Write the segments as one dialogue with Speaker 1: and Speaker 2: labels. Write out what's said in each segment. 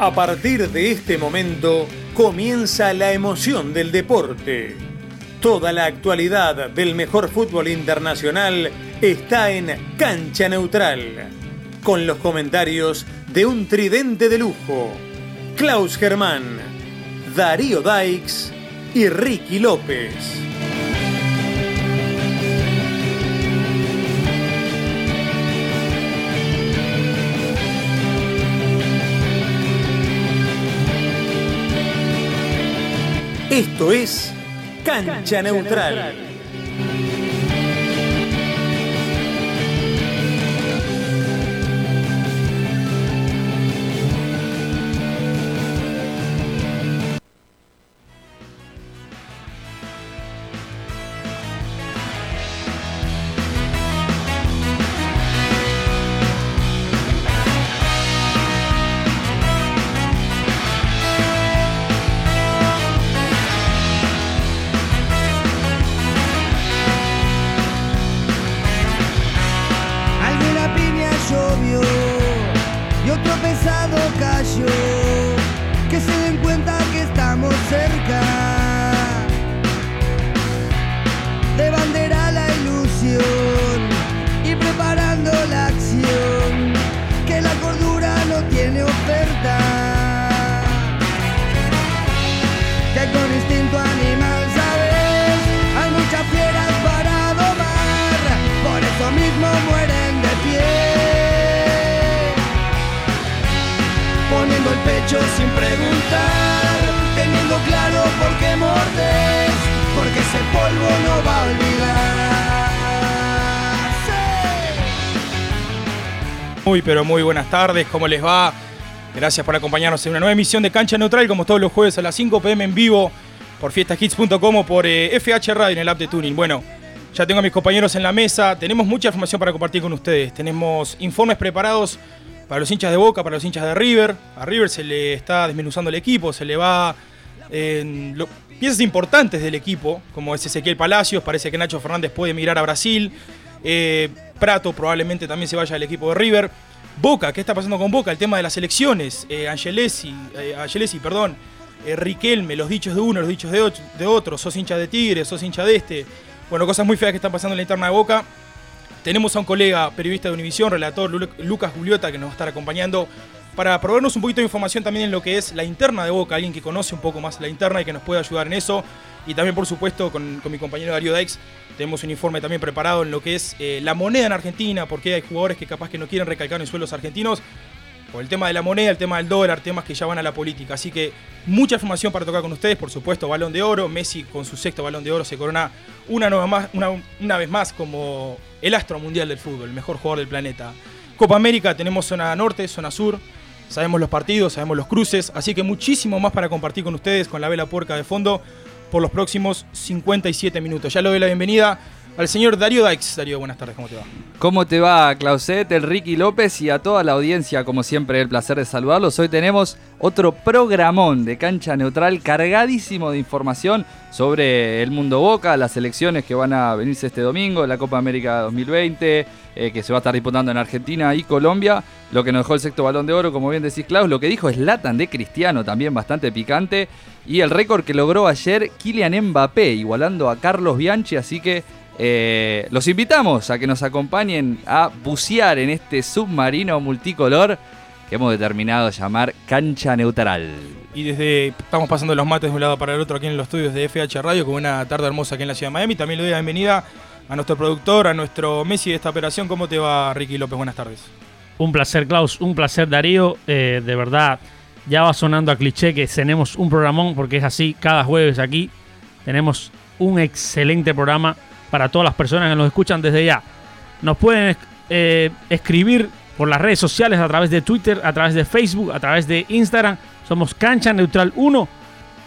Speaker 1: A partir de este momento comienza la emoción del deporte. Toda la actualidad del mejor fútbol internacional está en Cancha Neutral, con los comentarios de un tridente de lujo, Klaus Germán, Darío Daix y Ricky López. Esto es Cancha Neutral.
Speaker 2: Muy, pero muy buenas tardes, ¿cómo les va? Gracias por acompañarnos en una nueva emisión de Cancha Neutral, como todos los jueves a las 5 pm en vivo por fiestashits.com o por eh, FH Radio en el app de Tuning. Bueno, ya tengo a mis compañeros en la mesa, tenemos mucha información para compartir con ustedes. Tenemos informes preparados para los hinchas de Boca, para los hinchas de River. A River se le está desmenuzando el equipo, se le va eh, lo- piezas importantes del equipo, como es Ezequiel Palacios, parece que Nacho Fernández puede mirar a Brasil. Eh, Prato probablemente también se vaya al equipo de River. Boca, ¿qué está pasando con Boca? El tema de las elecciones. Eh, Angelesi, eh, perdón. Eh, Riquelme, los dichos de uno, los dichos de, ocho- de otro. Sos hincha de Tigre, sos hincha de este. Bueno, cosas muy feas que están pasando en la interna de Boca. Tenemos a un colega periodista de Univisión, relator Lu- Lucas Juliota, que nos va a estar acompañando para proveernos un poquito de información también en lo que es la interna de Boca, alguien que conoce un poco más la interna y que nos puede ayudar en eso. Y también, por supuesto, con, mi compañero Darío Daix, tenemos un informe también preparado en lo que es eh, la moneda en Argentina, porque hay jugadores que capaz que no quieren recalcar en suelos argentinos, por el tema de la moneda, el tema del dólar, temas que ya van a la política. Así que mucha información para tocar con ustedes, por supuesto, balón de oro. Messi con su sexto balón de oro se corona una, nueva más, una, una vez más como el astro mundial del fútbol, el mejor jugador del planeta. Copa América, tenemos zona norte, zona sur. Sabemos los partidos, sabemos los cruces, así que muchísimo más para compartir con ustedes con la vela puerca de fondo por los próximos 57 minutos. Ya le doy la bienvenida al señor Darío Daix. Darío, buenas tardes, ¿cómo te va?
Speaker 3: ¿Cómo te va, Clauset, el López y a toda la audiencia? Como siempre, el placer de saludarlos. Hoy tenemos otro programón de cancha neutral cargadísimo de información sobre el mundo Boca, las elecciones que van a venirse este domingo, la Copa América 2020, eh, que se va a estar disputando en Argentina y Colombia. Lo que nos dejó el sexto balón de oro, como bien decís, Klaus. Lo que dijo es Latan de Cristiano, también bastante picante. Y el récord que logró ayer Kylian Mbappé, igualando a Carlos Bianchi. Así que eh, los invitamos a que nos acompañen a bucear en este submarino multicolor que hemos determinado llamar Cancha Neutral.
Speaker 2: Y desde estamos pasando los mates de un lado para el otro aquí en los estudios de FH Radio con una tarde hermosa aquí en la ciudad de Miami. También le doy la bienvenida a nuestro productor, a nuestro Messi de esta operación. ¿Cómo te va, Ricky López? Buenas tardes.
Speaker 4: Un placer, Klaus. Un placer, Darío. Eh, de verdad, ya va sonando a cliché que tenemos un programón, porque es así, cada jueves aquí tenemos un excelente programa para todas las personas que nos escuchan desde ya. Nos pueden eh, escribir por las redes sociales, a través de Twitter, a través de Facebook, a través de Instagram. Somos Cancha Neutral 1.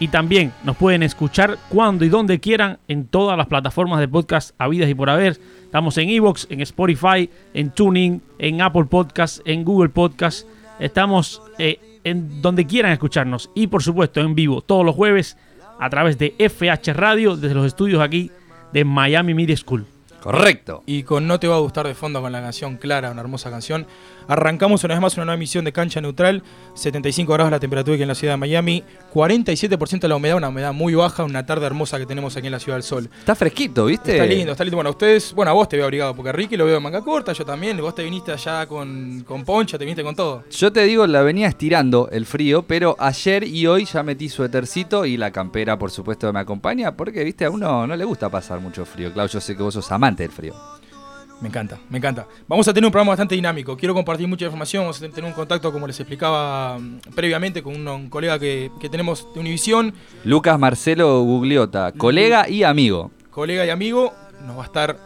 Speaker 4: Y también nos pueden escuchar cuando y donde quieran en todas las plataformas de podcast habidas y por haber. Estamos en Evox, en Spotify, en Tuning, en Apple Podcast, en Google Podcast. Estamos eh, en donde quieran escucharnos. Y por supuesto en vivo todos los jueves a través de FH Radio desde los estudios aquí de Miami Media School.
Speaker 3: Correcto.
Speaker 2: Y con No te va a gustar de fondo con la canción Clara, una hermosa canción. Arrancamos una vez más una nueva emisión de Cancha Neutral. 75 grados la temperatura aquí en la ciudad de Miami. 47% la humedad, una humedad muy baja. Una tarde hermosa que tenemos aquí en la Ciudad del Sol.
Speaker 3: Está fresquito, ¿viste?
Speaker 2: Está lindo, está lindo. Bueno, ustedes, bueno, a vos te veo abrigado porque a Ricky lo veo en manga corta, yo también. Vos te viniste allá con, con poncha, te viniste con todo.
Speaker 3: Yo te digo, la venía estirando el frío, pero ayer y hoy ya metí suétercito y la campera, por supuesto, me acompaña, porque, viste, a uno no le gusta pasar mucho frío. Claudio, yo sé que vos sos amante del frío.
Speaker 2: Me encanta, me encanta. Vamos a tener un programa bastante dinámico. Quiero compartir mucha información. Vamos a tener un contacto, como les explicaba mm, previamente, con un, un colega que, que tenemos de Univisión.
Speaker 3: Lucas Marcelo Gugliota, colega y amigo.
Speaker 2: Colega y amigo, nos va a estar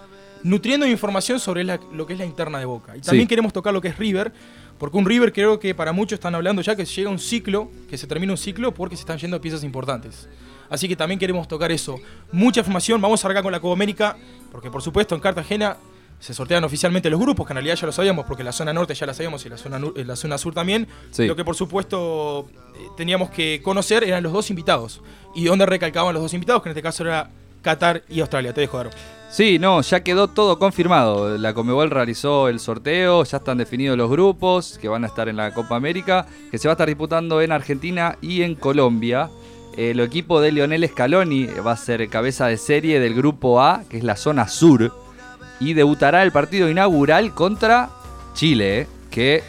Speaker 2: nutriendo de información sobre la- lo que es la interna de Boca. Y también
Speaker 3: Sí.
Speaker 2: queremos tocar lo que es River, porque un River creo que para muchos están hablando ya que llega un ciclo, que se termina un ciclo porque se están yendo piezas importantes. Así que también queremos tocar eso. Mucha información, vamos a arrancar con la Copa América, porque por supuesto en Cartagena se sortean oficialmente los grupos, que en realidad ya lo sabíamos, porque la zona norte ya la sabíamos y la zona, eh, la zona sur también.
Speaker 3: Sí.
Speaker 2: Lo que por supuesto eh, teníamos que conocer eran los dos invitados. Y dónde recalcaban los dos invitados, que en este caso era Qatar y Australia. Te dejo, Aro.
Speaker 3: Sí, no, ya quedó todo confirmado. La Comebol realizó el sorteo, ya están definidos los grupos que van a estar en la Copa América, que se va a estar disputando en Argentina y en Colombia. El equipo de Lionel Scaloni va a ser cabeza de serie del grupo A, que es la zona sur, y debutará el partido inaugural contra Chile. ¿eh? ¿Qué,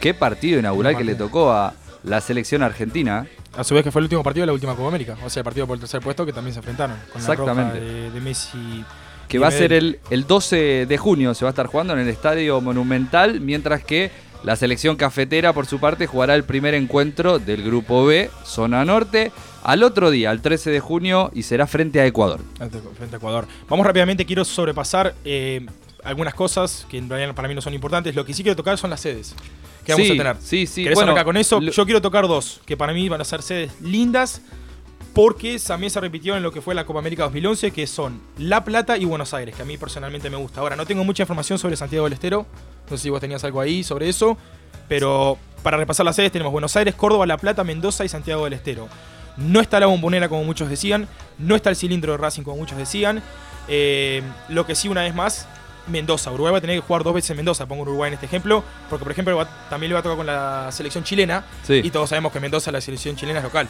Speaker 3: qué partido inaugural que le tocó a la selección argentina.
Speaker 2: A su vez que fue el último partido de la última Copa América. O sea, el partido por el tercer puesto que también se enfrentaron. Con
Speaker 3: Exactamente.
Speaker 2: La de, de Messi.
Speaker 3: que va a ser el, el 12 de junio, se va a estar jugando en el Estadio Monumental, mientras que la selección cafetera, por su parte, jugará el primer encuentro del Grupo B, zona norte, al otro día, al 13 de junio, y será frente a Ecuador.
Speaker 2: Frente a Ecuador. Vamos rápidamente, quiero sobrepasar eh, algunas cosas que en realidad para mí no son importantes. Lo que sí quiero tocar son las sedes que vamos
Speaker 3: Sí,
Speaker 2: a tener.
Speaker 3: sí, sí,
Speaker 2: ¿Querés
Speaker 3: bueno,
Speaker 2: arrancar con eso? Yo quiero tocar dos, que para mí van a ser sedes lindas, porque también se repitió en lo que fue la Copa América 2011, que son La Plata y Buenos Aires, que a mí personalmente me gusta. Ahora, no tengo mucha información sobre Santiago del Estero, no sé si vos tenías algo ahí sobre eso, pero para repasar las sedes tenemos Buenos Aires, Córdoba, La Plata, Mendoza y Santiago del Estero. No está la bombonera como muchos decían, no está el cilindro de Racing como muchos decían. Eh, lo que sí, una vez más, Mendoza. Uruguay va a tener que jugar dos veces en Mendoza, pongo Uruguay en este ejemplo, porque por ejemplo va- también le va a tocar con la selección chilena,
Speaker 3: Sí.
Speaker 2: y todos sabemos que Mendoza, la selección chilena es local.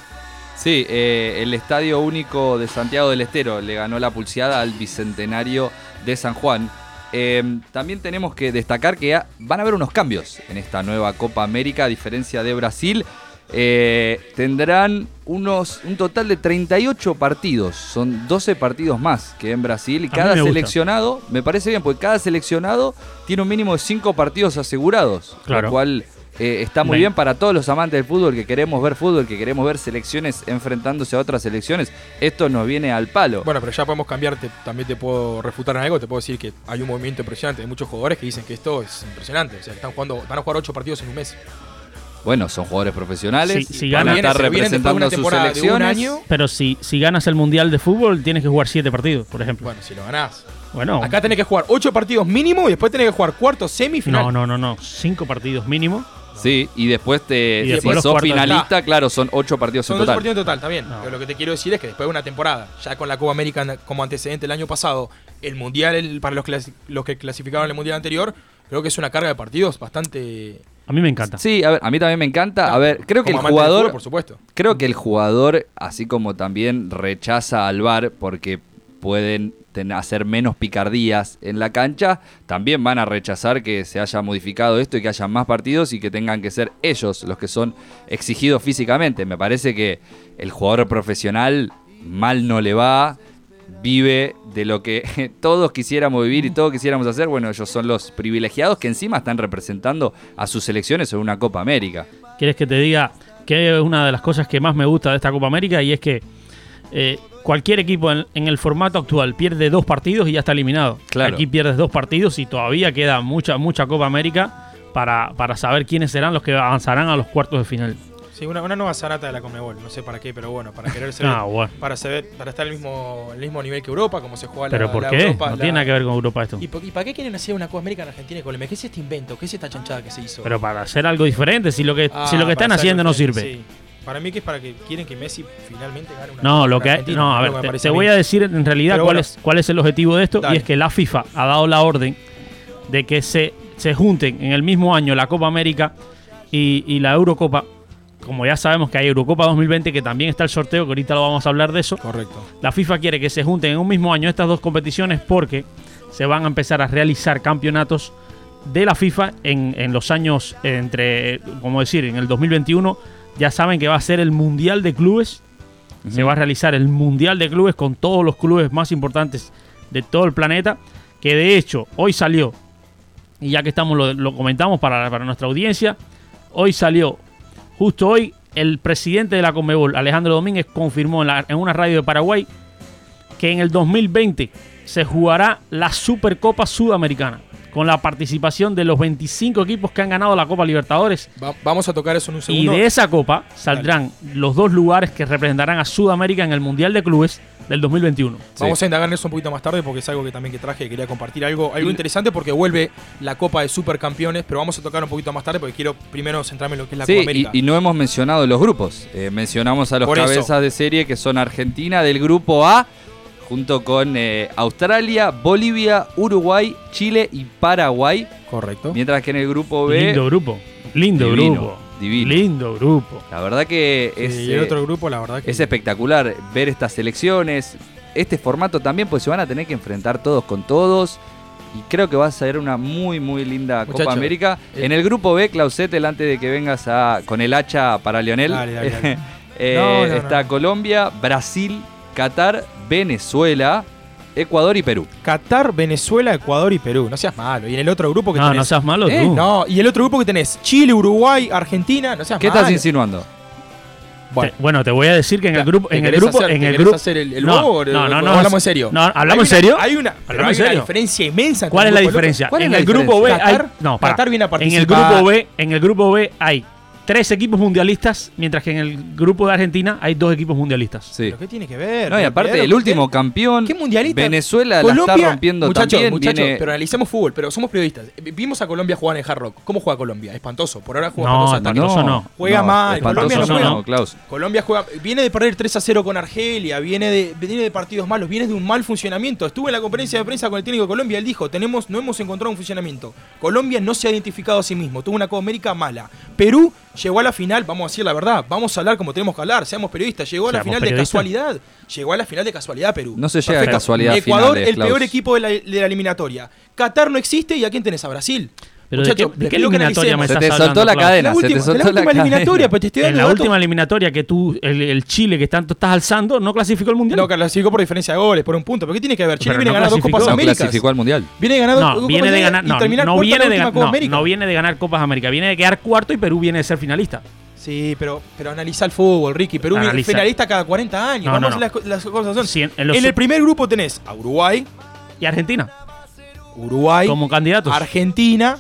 Speaker 3: Sí, eh, el Estadio Único de Santiago del Estero le ganó la pulseada al Bicentenario de San Juan. Eh, también tenemos que destacar que van a haber unos cambios en esta nueva Copa América, a diferencia de Brasil. Eh, tendrán unos un total de 38 partidos, son 12 partidos más que en Brasil y cada
Speaker 4: me gusta.
Speaker 3: seleccionado, me parece bien, porque cada seleccionado tiene un mínimo de 5 partidos asegurados,
Speaker 4: Claro.
Speaker 3: lo cual eh, está muy bien para todos los amantes del fútbol que queremos ver fútbol, que queremos ver selecciones enfrentándose a otras selecciones. Esto nos viene al palo.
Speaker 2: Bueno, pero ya podemos cambiar, te- también te puedo refutar en algo, te puedo decir que hay un movimiento impresionante de muchos jugadores que dicen que esto es impresionante, o sea, que están jugando, van a jugar 8 partidos en un mes.
Speaker 3: Bueno, son jugadores profesionales,
Speaker 4: Si- si
Speaker 3: van a estar representando a sus selecciones.
Speaker 2: año.
Speaker 4: Pero si, si ganas el Mundial de Fútbol, tienes que jugar siete partidos, por ejemplo.
Speaker 2: Bueno, si lo ganás.
Speaker 4: Bueno,
Speaker 2: Acá tenés que jugar 8 partidos mínimo y después tenés que jugar cuartos, semifinal.
Speaker 4: no, no, no, no. Cinco partidos mínimo.
Speaker 3: Sí, y después te,
Speaker 4: Y
Speaker 3: si
Speaker 4: después los
Speaker 3: sos
Speaker 4: cuartos.
Speaker 3: finalista, claro, son ocho partidos
Speaker 2: Son
Speaker 3: en
Speaker 2: 8
Speaker 3: total.
Speaker 2: partidos en total, está bien.
Speaker 4: No.
Speaker 2: Pero lo que te quiero decir es que después de una temporada, ya con la Copa América como antecedente el año pasado, el Mundial el- para los, clasi- los que clasificaron el Mundial anterior, creo que es una carga de partidos bastante...
Speaker 4: A mí me encanta.
Speaker 3: Sí, a ver, a mí también me encanta. A ver, creo que el jugador
Speaker 2: fútbol, por supuesto.
Speaker 3: Creo que el jugador, así como también rechaza al VAR porque pueden hacer menos picardías en la cancha, también van a rechazar que se haya modificado esto y que haya más partidos y que tengan que ser ellos los que son exigidos físicamente. Me parece que el jugador profesional mal no le va, vive de lo que todos quisiéramos vivir y todos quisiéramos hacer. Bueno, ellos son los privilegiados que encima están representando a sus selecciones en una Copa América.
Speaker 4: ¿Quieres que te diga que es una de las cosas que más me gusta de esta Copa América? Y es que eh, cualquier equipo en, en el formato actual pierde dos partidos y ya está eliminado.
Speaker 3: Claro.
Speaker 4: Aquí pierdes dos partidos y todavía queda mucha, mucha Copa América para, para saber quiénes serán los que avanzarán a los cuartos de final.
Speaker 2: Sí, una, una nueva zarata de la Conmebol, no sé para qué, pero bueno, para querer ser...
Speaker 4: Ah, bueno.
Speaker 2: para, saber, para estar al mismo, al mismo nivel que Europa, como se juega la
Speaker 4: ¿Pero por
Speaker 2: la
Speaker 4: qué?
Speaker 2: Europa,
Speaker 4: no
Speaker 2: la-
Speaker 4: tiene nada que ver con Europa esto.
Speaker 2: ¿Y, para qué quieren hacer una Copa América en Argentina y Colombia? ¿Qué es este invento? ¿Qué es esta chanchada que se hizo?
Speaker 4: Pero para hacer algo diferente, si lo que,
Speaker 2: Ah,
Speaker 4: si lo que están haciendo no sirve.
Speaker 2: sí. Para mí que es para que quieren que Messi finalmente gane una
Speaker 4: No, lo que hay- no, a ver, te, voy a decir en realidad
Speaker 2: Pero
Speaker 4: cuál
Speaker 2: bueno.
Speaker 4: es cuál es el objetivo de esto
Speaker 2: Dale.
Speaker 4: y es que la FIFA ha dado la orden de que se, se junten en el mismo año la Copa América y, y la Eurocopa. Como ya sabemos que hay Eurocopa 2020, que también está el sorteo, que ahorita lo vamos a hablar de eso.
Speaker 2: Correcto.
Speaker 4: La FIFA quiere que se junten en un mismo año estas dos competiciones porque se van a empezar a realizar campeonatos de la FIFA en, en los años entre, como decir, en el 2021. Ya saben que va a ser el Mundial de Clubes. Se va a realizar el Mundial de Clubes con todos los clubes más importantes de todo el planeta. Que de hecho, hoy salió, y ya que estamos, lo, lo comentamos para, para nuestra audiencia, hoy salió, justo hoy, el presidente de la Conmebol, Alejandro Domínguez, confirmó en, la- en una radio de Paraguay que en el 2020 se jugará la Supercopa Sudamericana con la participación de los 25 equipos que han ganado la Copa Libertadores.
Speaker 2: Va- vamos a tocar eso en un
Speaker 4: Y
Speaker 2: segundo.
Speaker 4: de esa copa saldrán los dos lugares que representarán a Sudamérica en el Mundial de Clubes del 2021.
Speaker 2: Vamos a indagar en eso un poquito más tarde porque es algo que también que traje y quería compartir algo, algo interesante porque vuelve la Copa de Supercampeones, pero vamos a tocar un poquito más tarde porque quiero primero centrarme en lo que es la
Speaker 3: Sí,
Speaker 2: Copa
Speaker 3: y,
Speaker 2: América.
Speaker 3: y no hemos mencionado los grupos. Eh, mencionamos a los
Speaker 2: Por eso.
Speaker 3: cabezas de serie que son Argentina del grupo A, junto con eh, Australia, Bolivia, Uruguay, Chile y Paraguay.
Speaker 2: Correcto.
Speaker 3: Mientras que en el grupo B,
Speaker 4: Lindo grupo. Lindo
Speaker 3: Divino,
Speaker 4: grupo.
Speaker 3: divino.
Speaker 4: Lindo grupo.
Speaker 3: la verdad que
Speaker 2: Sí,
Speaker 3: es,
Speaker 2: y el
Speaker 3: eh,
Speaker 2: otro grupo, la verdad que
Speaker 3: es espectacular ver estas selecciones, este formato también, pues se van a tener que enfrentar todos con todos. Y creo que va a ser una muy, muy linda
Speaker 2: Muchacho,
Speaker 3: Copa América.
Speaker 2: eh,
Speaker 3: en el grupo B, Clausetel, antes de que vengas a, con el hacha para Lionel,
Speaker 2: Dale, dale, dale.
Speaker 3: eh,
Speaker 2: No, no,
Speaker 3: está
Speaker 2: no.
Speaker 3: Colombia, Brasil, Qatar, Venezuela, Ecuador y Perú.
Speaker 2: Qatar, Venezuela, Ecuador y Perú. No seas malo. Y en el otro grupo que
Speaker 4: No,
Speaker 2: tenés.
Speaker 4: no seas malo
Speaker 2: Eh,
Speaker 4: tú.
Speaker 2: No, y el otro grupo que tenés Chile, Uruguay, Argentina. No seas
Speaker 3: ¿Qué
Speaker 2: malo.
Speaker 3: estás insinuando?
Speaker 2: Bueno,
Speaker 4: Te- bueno, te voy a decir que en el
Speaker 2: ¿Te-
Speaker 4: grupo,
Speaker 2: te
Speaker 4: en el grupo,
Speaker 2: hacer-
Speaker 4: en el grupo,
Speaker 2: hacer el- el
Speaker 4: no,
Speaker 2: bobo
Speaker 4: no, no, no,
Speaker 2: hablamos en serio?
Speaker 4: No,
Speaker 2: Hay
Speaker 4: hablamos en
Speaker 2: una-
Speaker 4: serio.
Speaker 2: Hay una, pero
Speaker 4: Hablamos
Speaker 2: hay una diferencia inmensa.
Speaker 4: ¿Cuál es la diferencia?
Speaker 3: ¿Cuál es
Speaker 4: en
Speaker 3: la
Speaker 4: el grupo B
Speaker 2: diferencia?
Speaker 4: hay,
Speaker 2: Qatar-
Speaker 4: no, para.
Speaker 2: Qatar viene a
Speaker 4: en el
Speaker 2: participar.
Speaker 4: grupo B, en el grupo B hay tres equipos mundialistas, mientras que en el grupo de Argentina hay dos equipos mundialistas.
Speaker 3: Sí.
Speaker 2: ¿Pero qué tiene que ver?
Speaker 3: No, y aparte, el
Speaker 2: ¿qué-
Speaker 3: último campeón,
Speaker 2: ¿Qué mundialista?
Speaker 3: Venezuela la
Speaker 2: Colombia,
Speaker 3: está rompiendo
Speaker 2: muchachos,
Speaker 3: también.
Speaker 2: muchachos,
Speaker 3: viene-
Speaker 2: pero analicemos fútbol, pero somos periodistas. Vimos a Colombia jugar en Hard Rock. ¿Cómo juega Colombia? Espantoso. Por ahora juega
Speaker 4: No,
Speaker 2: espantoso hasta
Speaker 4: espantoso
Speaker 2: que-
Speaker 4: no.
Speaker 2: Juega mal, Colombia no
Speaker 4: juega.
Speaker 3: no, Klaus.
Speaker 2: Colombia juega, viene de perder 3 a 0 con Argelia, viene de, viene de partidos malos, viene de un mal funcionamiento. Estuve en la conferencia de prensa con el técnico de Colombia, él dijo, tenemos, no hemos encontrado un funcionamiento. Colombia no se ha identificado a sí mismo, tuvo una Copa América mala. Perú llegó a la final, vamos a decir la verdad, vamos a hablar como tenemos que hablar, seamos periodistas, llegó a la final de casualidad. Llegó a la final de casualidad Perú.
Speaker 3: No se llega a
Speaker 2: Perfecto.
Speaker 3: casualidad
Speaker 2: Ecuador,
Speaker 3: finales,
Speaker 2: el
Speaker 3: Klaus.
Speaker 2: peor equipo de la, de la eliminatoria. Qatar no existe y ¿a quién tenés? A Brasil.
Speaker 4: Pero ¿de
Speaker 2: Muchachos,
Speaker 4: qué, de qué eliminatoria me
Speaker 2: analicemos.
Speaker 3: Se
Speaker 4: estás
Speaker 3: te soltó
Speaker 4: hablando,
Speaker 3: la
Speaker 4: Klaus?
Speaker 3: cadena,
Speaker 2: La
Speaker 3: se te
Speaker 2: última,
Speaker 3: soltó
Speaker 2: la
Speaker 3: la
Speaker 2: última
Speaker 3: cadena.
Speaker 2: eliminatoria, pues te estoy
Speaker 4: En
Speaker 2: dando
Speaker 4: la
Speaker 2: datos.
Speaker 4: última eliminatoria que tú, el, el Chile que tanto estás alzando, no clasificó el mundial.
Speaker 2: No, clasificó por diferencia de goles, por un punto. ¿Pero qué tiene que ver? Chile
Speaker 4: Pero
Speaker 2: viene
Speaker 4: no
Speaker 2: ganando dos. Copas
Speaker 3: No
Speaker 2: Américas.
Speaker 3: clasificó al Mundial.
Speaker 2: Viene ganando
Speaker 4: No,
Speaker 2: dos
Speaker 4: viene
Speaker 2: Copas
Speaker 4: de ganar,
Speaker 2: y
Speaker 4: no,
Speaker 2: terminar
Speaker 4: no
Speaker 2: en la
Speaker 4: viene de
Speaker 2: última
Speaker 4: ganar,
Speaker 2: Copa
Speaker 4: no,
Speaker 2: América.
Speaker 4: no viene de ganar Copas América, viene de quedar cuarto y Perú viene de ser finalista.
Speaker 2: Sí, pero, pero analiza el fútbol, Ricky. Perú viene
Speaker 4: Analiza.
Speaker 2: finalista cada 40 años.
Speaker 4: No,
Speaker 2: Vamos
Speaker 4: no,
Speaker 2: las, co- las cosas son.
Speaker 4: Sí, en- en
Speaker 2: en el primer grupo tenés a Uruguay,
Speaker 4: Y Argentina,
Speaker 2: Uruguay,
Speaker 4: como candidatos.
Speaker 2: Argentina,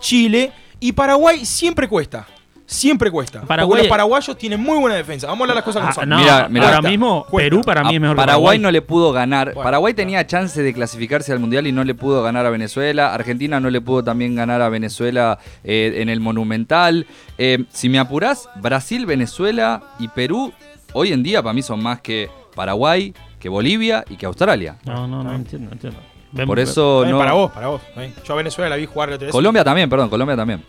Speaker 2: Chile y Paraguay siempre cuesta. Siempre cuesta.
Speaker 4: Paraguay-
Speaker 2: Porque los paraguayos tienen muy buena defensa. Vamos a hablar las cosas como
Speaker 4: Ah,
Speaker 2: son.
Speaker 4: no,
Speaker 3: Mira, mira.
Speaker 4: ahora mismo
Speaker 2: cuesta.
Speaker 4: Perú para mí
Speaker 3: A
Speaker 4: es mejor que
Speaker 3: Paraguay no le pudo ganar.
Speaker 2: Bueno,
Speaker 3: Paraguay tenía chance de clasificarse al Mundial y no le pudo ganar a Venezuela. Argentina no le pudo también ganar a Venezuela eh, en el Monumental. Eh, si me apurás, Brasil, Venezuela y Perú hoy en día para mí son más que Paraguay, que Bolivia y que Australia.
Speaker 4: No, no, no entiendo, entiendo. Ven-
Speaker 3: Por eso no...
Speaker 2: Para vos, para vos. Yo a Venezuela la vi jugar la otra vez.
Speaker 3: Colombia también, perdón, Colombia también.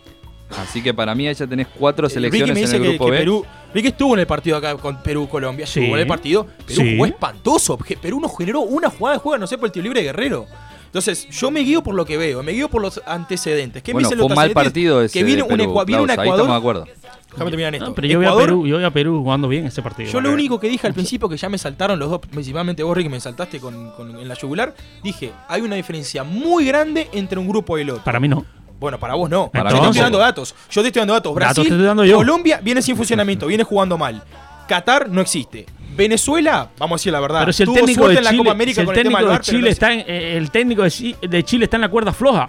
Speaker 3: Así que para mí ya tenés cuatro
Speaker 2: Eh, Ricky
Speaker 3: selecciones
Speaker 2: me dice
Speaker 3: en el
Speaker 2: que,
Speaker 3: grupo
Speaker 2: que
Speaker 3: B.
Speaker 2: Perú. Ricky estuvo en el partido acá con Perú-Colombia.
Speaker 4: Sí.
Speaker 2: Estuvo en el partido. Perú
Speaker 4: Sí.
Speaker 2: jugó espantoso. Perú nos generó una jugada de juego, no sé, por el tiro libre de Guerrero. Entonces, yo me guío por lo que veo, me guío por los antecedentes. ¿Qué
Speaker 3: Bueno,
Speaker 2: me dicen
Speaker 3: fue
Speaker 2: los
Speaker 3: un mal partido ese
Speaker 2: Que viene
Speaker 3: de
Speaker 2: un, viene un
Speaker 3: estamos de
Speaker 2: Ecuador.
Speaker 3: acuerdo.
Speaker 2: Déjame terminar esto.
Speaker 4: No, pero yo vi, a
Speaker 2: Ecuador-
Speaker 4: Perú, yo vi a Perú jugando bien ese partido.
Speaker 2: Yo lo único que dije al principio, que ya me saltaron los dos, principalmente vos, Ricky, me saltaste con, con- en la yugular, dije, hay una diferencia muy grande entre un grupo y el otro.
Speaker 4: Para mí no.
Speaker 2: Bueno, para vos no.
Speaker 3: Para
Speaker 2: yo te estoy dando datos. Yo te estoy dando datos.
Speaker 4: Datos
Speaker 2: Brasil,
Speaker 4: estoy dando yo.
Speaker 2: Colombia viene sin funcionamiento, viene jugando mal. Qatar no existe. Venezuela, vamos a decir la verdad.
Speaker 4: Pero si el
Speaker 2: tuvo
Speaker 4: técnico de
Speaker 2: en la
Speaker 4: Chile,
Speaker 2: Copa América
Speaker 4: si el técnico de Chile está en, eh, el técnico de, Chi- de Chile está en la cuerda floja.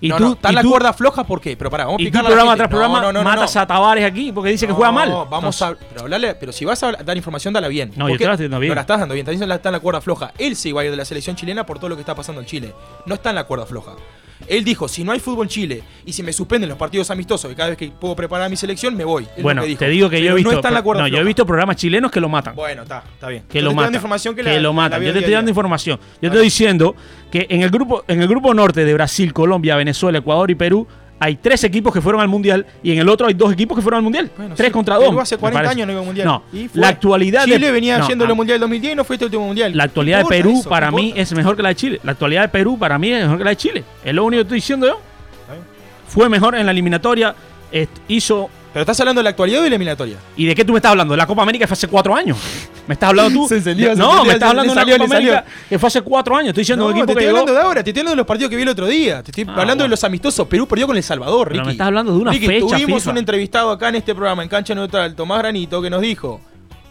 Speaker 4: Y
Speaker 2: no,
Speaker 4: tú,
Speaker 2: no, está en la
Speaker 4: tú-
Speaker 2: cuerda floja, ¿por qué? Pero pará, vamos a la
Speaker 4: programa tras programa
Speaker 2: No, no, no,
Speaker 4: matas a Tavares aquí porque dice que juega mal.
Speaker 2: No, vamos a. Pero hablarle, pero si vas a dar información, dala bien.
Speaker 4: No, yo te la estoy dando bien.
Speaker 2: No la estás dando bien, diciendo está en la cuerda floja. Él se iba a ir de la selección chilena por todo lo que está pasando en Chile. No está en la cuerda floja. Él dijo, si no hay fútbol en Chile y si me suspenden los partidos amistosos y cada vez que puedo preparar mi selección, me voy. Es lo
Speaker 4: Bueno,
Speaker 2: que
Speaker 4: te digo que yo he visto.
Speaker 2: No está en la
Speaker 4: no, yo he visto programas chilenos que lo matan.
Speaker 2: Bueno, está, está bien.
Speaker 4: que
Speaker 2: Yo
Speaker 4: lo
Speaker 2: te
Speaker 4: matan.
Speaker 2: dando información que,
Speaker 4: que
Speaker 2: la-
Speaker 4: lo matan. Yo te estoy dando información. Yo
Speaker 2: Vale.
Speaker 4: estoy diciendo que en el grupo en el grupo norte de Brasil, Colombia, Venezuela, Ecuador y Perú hay tres equipos que fueron al mundial y en el otro hay dos equipos que fueron al mundial.
Speaker 2: Bueno,
Speaker 4: tres
Speaker 2: sí,
Speaker 4: contra dos.
Speaker 2: Hace
Speaker 4: me
Speaker 2: 40
Speaker 4: parece.
Speaker 2: años no iba al mundial.
Speaker 4: No,
Speaker 2: Y fue-
Speaker 4: la actualidad
Speaker 2: Chile
Speaker 4: de
Speaker 2: venía
Speaker 4: no,
Speaker 2: yendo
Speaker 4: ah,
Speaker 2: al mundial 2010 y no fue este último mundial.
Speaker 4: La actualidad de
Speaker 2: ¿Qué importa
Speaker 4: Perú
Speaker 2: eso?
Speaker 4: para
Speaker 2: ¿Qué
Speaker 4: mí es mejor que la de Chile. La actualidad de Perú para mí es mejor que la de Chile. Es lo único que estoy diciendo yo. Fue mejor en la eliminatoria. Hizo
Speaker 2: Pero estás hablando de la actualidad o de la eliminatoria.
Speaker 4: ¿Y de qué tú me estás hablando? De la Copa América fue hace cuatro años. ¿Me estás hablando tú?
Speaker 2: Se encendió, se
Speaker 4: no,
Speaker 2: encendió,
Speaker 4: me estás hablando de la Copa. América que fue hace cuatro años. Estoy diciendo
Speaker 2: No, te estoy
Speaker 4: que llegó-
Speaker 2: hablando de ahora, te estoy hablando de los partidos que vi el otro día. Te estoy
Speaker 4: Ah,
Speaker 2: hablando de los amistosos. Perú perdió con El Salvador,
Speaker 4: Pero
Speaker 2: Ricky.
Speaker 4: me estás hablando de una
Speaker 2: Ricky,
Speaker 4: fecha
Speaker 2: tuvimos
Speaker 4: FIFA.
Speaker 2: un entrevistado acá en este programa, en Cancha Neutral, Tomás Granito, que nos dijo.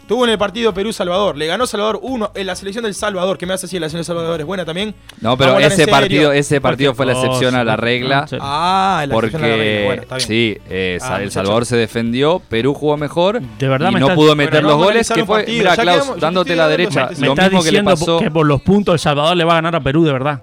Speaker 2: Tuvo en el partido Perú-Salvador. Le ganó Salvador 1 en la selección del Salvador. ¿Qué me hace decir? La selección del Salvador es buena también.
Speaker 3: No, pero
Speaker 2: a
Speaker 3: ese partido, ese partido fue la
Speaker 4: Cualquier
Speaker 3: excepción a la regla.
Speaker 2: Ah, la selección de la regla.
Speaker 3: Porque
Speaker 2: Bueno, está bien.
Speaker 3: sí, eh,
Speaker 2: Ah,
Speaker 3: El. Salvador se defendió, Perú jugó mejor
Speaker 4: De verdad
Speaker 3: y
Speaker 4: me
Speaker 3: no
Speaker 4: estás-
Speaker 3: pudo meter los
Speaker 2: a
Speaker 3: goles. Que fue, mira, Klaus,
Speaker 2: quedamos-
Speaker 3: dándote la derecha,
Speaker 2: me-
Speaker 3: lo
Speaker 4: estás
Speaker 3: mismo que le
Speaker 4: diciendo
Speaker 3: pasó.
Speaker 4: que por los puntos El Salvador le va a ganar a Perú de verdad.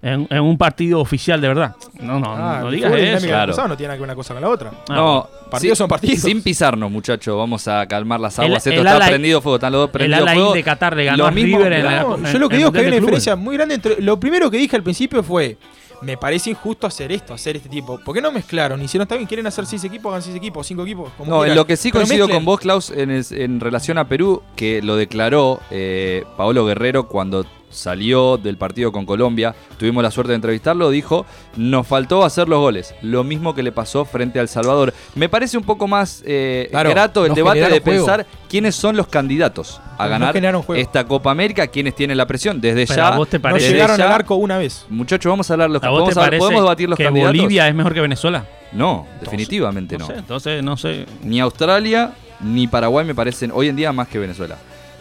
Speaker 4: En, en un partido oficial de verdad. No, no,
Speaker 2: Ah,
Speaker 4: no
Speaker 2: el
Speaker 4: digas eso.
Speaker 2: del
Speaker 3: Claro.
Speaker 2: pasado no tiene nada que ver una cosa con la otra.
Speaker 4: Ah,
Speaker 3: No,
Speaker 2: Partidos son partidos.
Speaker 3: Sin pisarnos, muchachos. Vamos a calmar las
Speaker 4: El-
Speaker 3: aguas. Esto
Speaker 4: el
Speaker 3: está prendido fuego. Están los dos
Speaker 4: El
Speaker 3: prendidos fuego.
Speaker 4: de Qatar le ganó
Speaker 3: Lo mismo-
Speaker 4: River en
Speaker 2: No,
Speaker 4: la-
Speaker 2: yo
Speaker 4: en-
Speaker 2: lo que
Speaker 4: en
Speaker 2: digo es que hay una diferencia muy grande entre. Lo primero que dije al principio fue. Me parece injusto hacer esto, hacer este tipo. ¿Por qué no mezclaron? Hicieron, está bien, quieren hacer seis equipos, hagan seis equipos, cinco equipos. Como
Speaker 3: No, en
Speaker 2: quieran.
Speaker 3: lo que sí
Speaker 2: Pero
Speaker 3: coincido
Speaker 2: mezclen.
Speaker 3: con vos, Klaus, en, es- en relación a Perú, que lo declaró eh, Paolo Guerrero cuando salió del partido con Colombia. Tuvimos la suerte de entrevistarlo. Dijo: Nos faltó hacer los goles. Lo mismo que le pasó frente al Salvador. Me parece un poco más eh,
Speaker 2: Claro,
Speaker 3: grato el debate de
Speaker 2: juego.
Speaker 3: pensar quiénes son los candidatos a ganar esta Copa América, quiénes tienen la presión. Desde
Speaker 4: Pero
Speaker 3: ya.
Speaker 4: a vos te
Speaker 2: No
Speaker 4: parece-
Speaker 3: desde
Speaker 2: llegaron
Speaker 3: ya-
Speaker 2: al arco una vez.
Speaker 3: Muchachos, vamos a hablar los
Speaker 4: ¿A vos te
Speaker 3: vamos a-
Speaker 4: parece
Speaker 3: ¿Podemos debatir los
Speaker 4: que
Speaker 3: candidatos?
Speaker 4: Bolivia es mejor que Venezuela?
Speaker 3: No, definitivamente
Speaker 4: No
Speaker 3: no.
Speaker 4: sé, entonces no sé.
Speaker 3: Ni Australia ni Paraguay me parecen hoy en día más que Venezuela.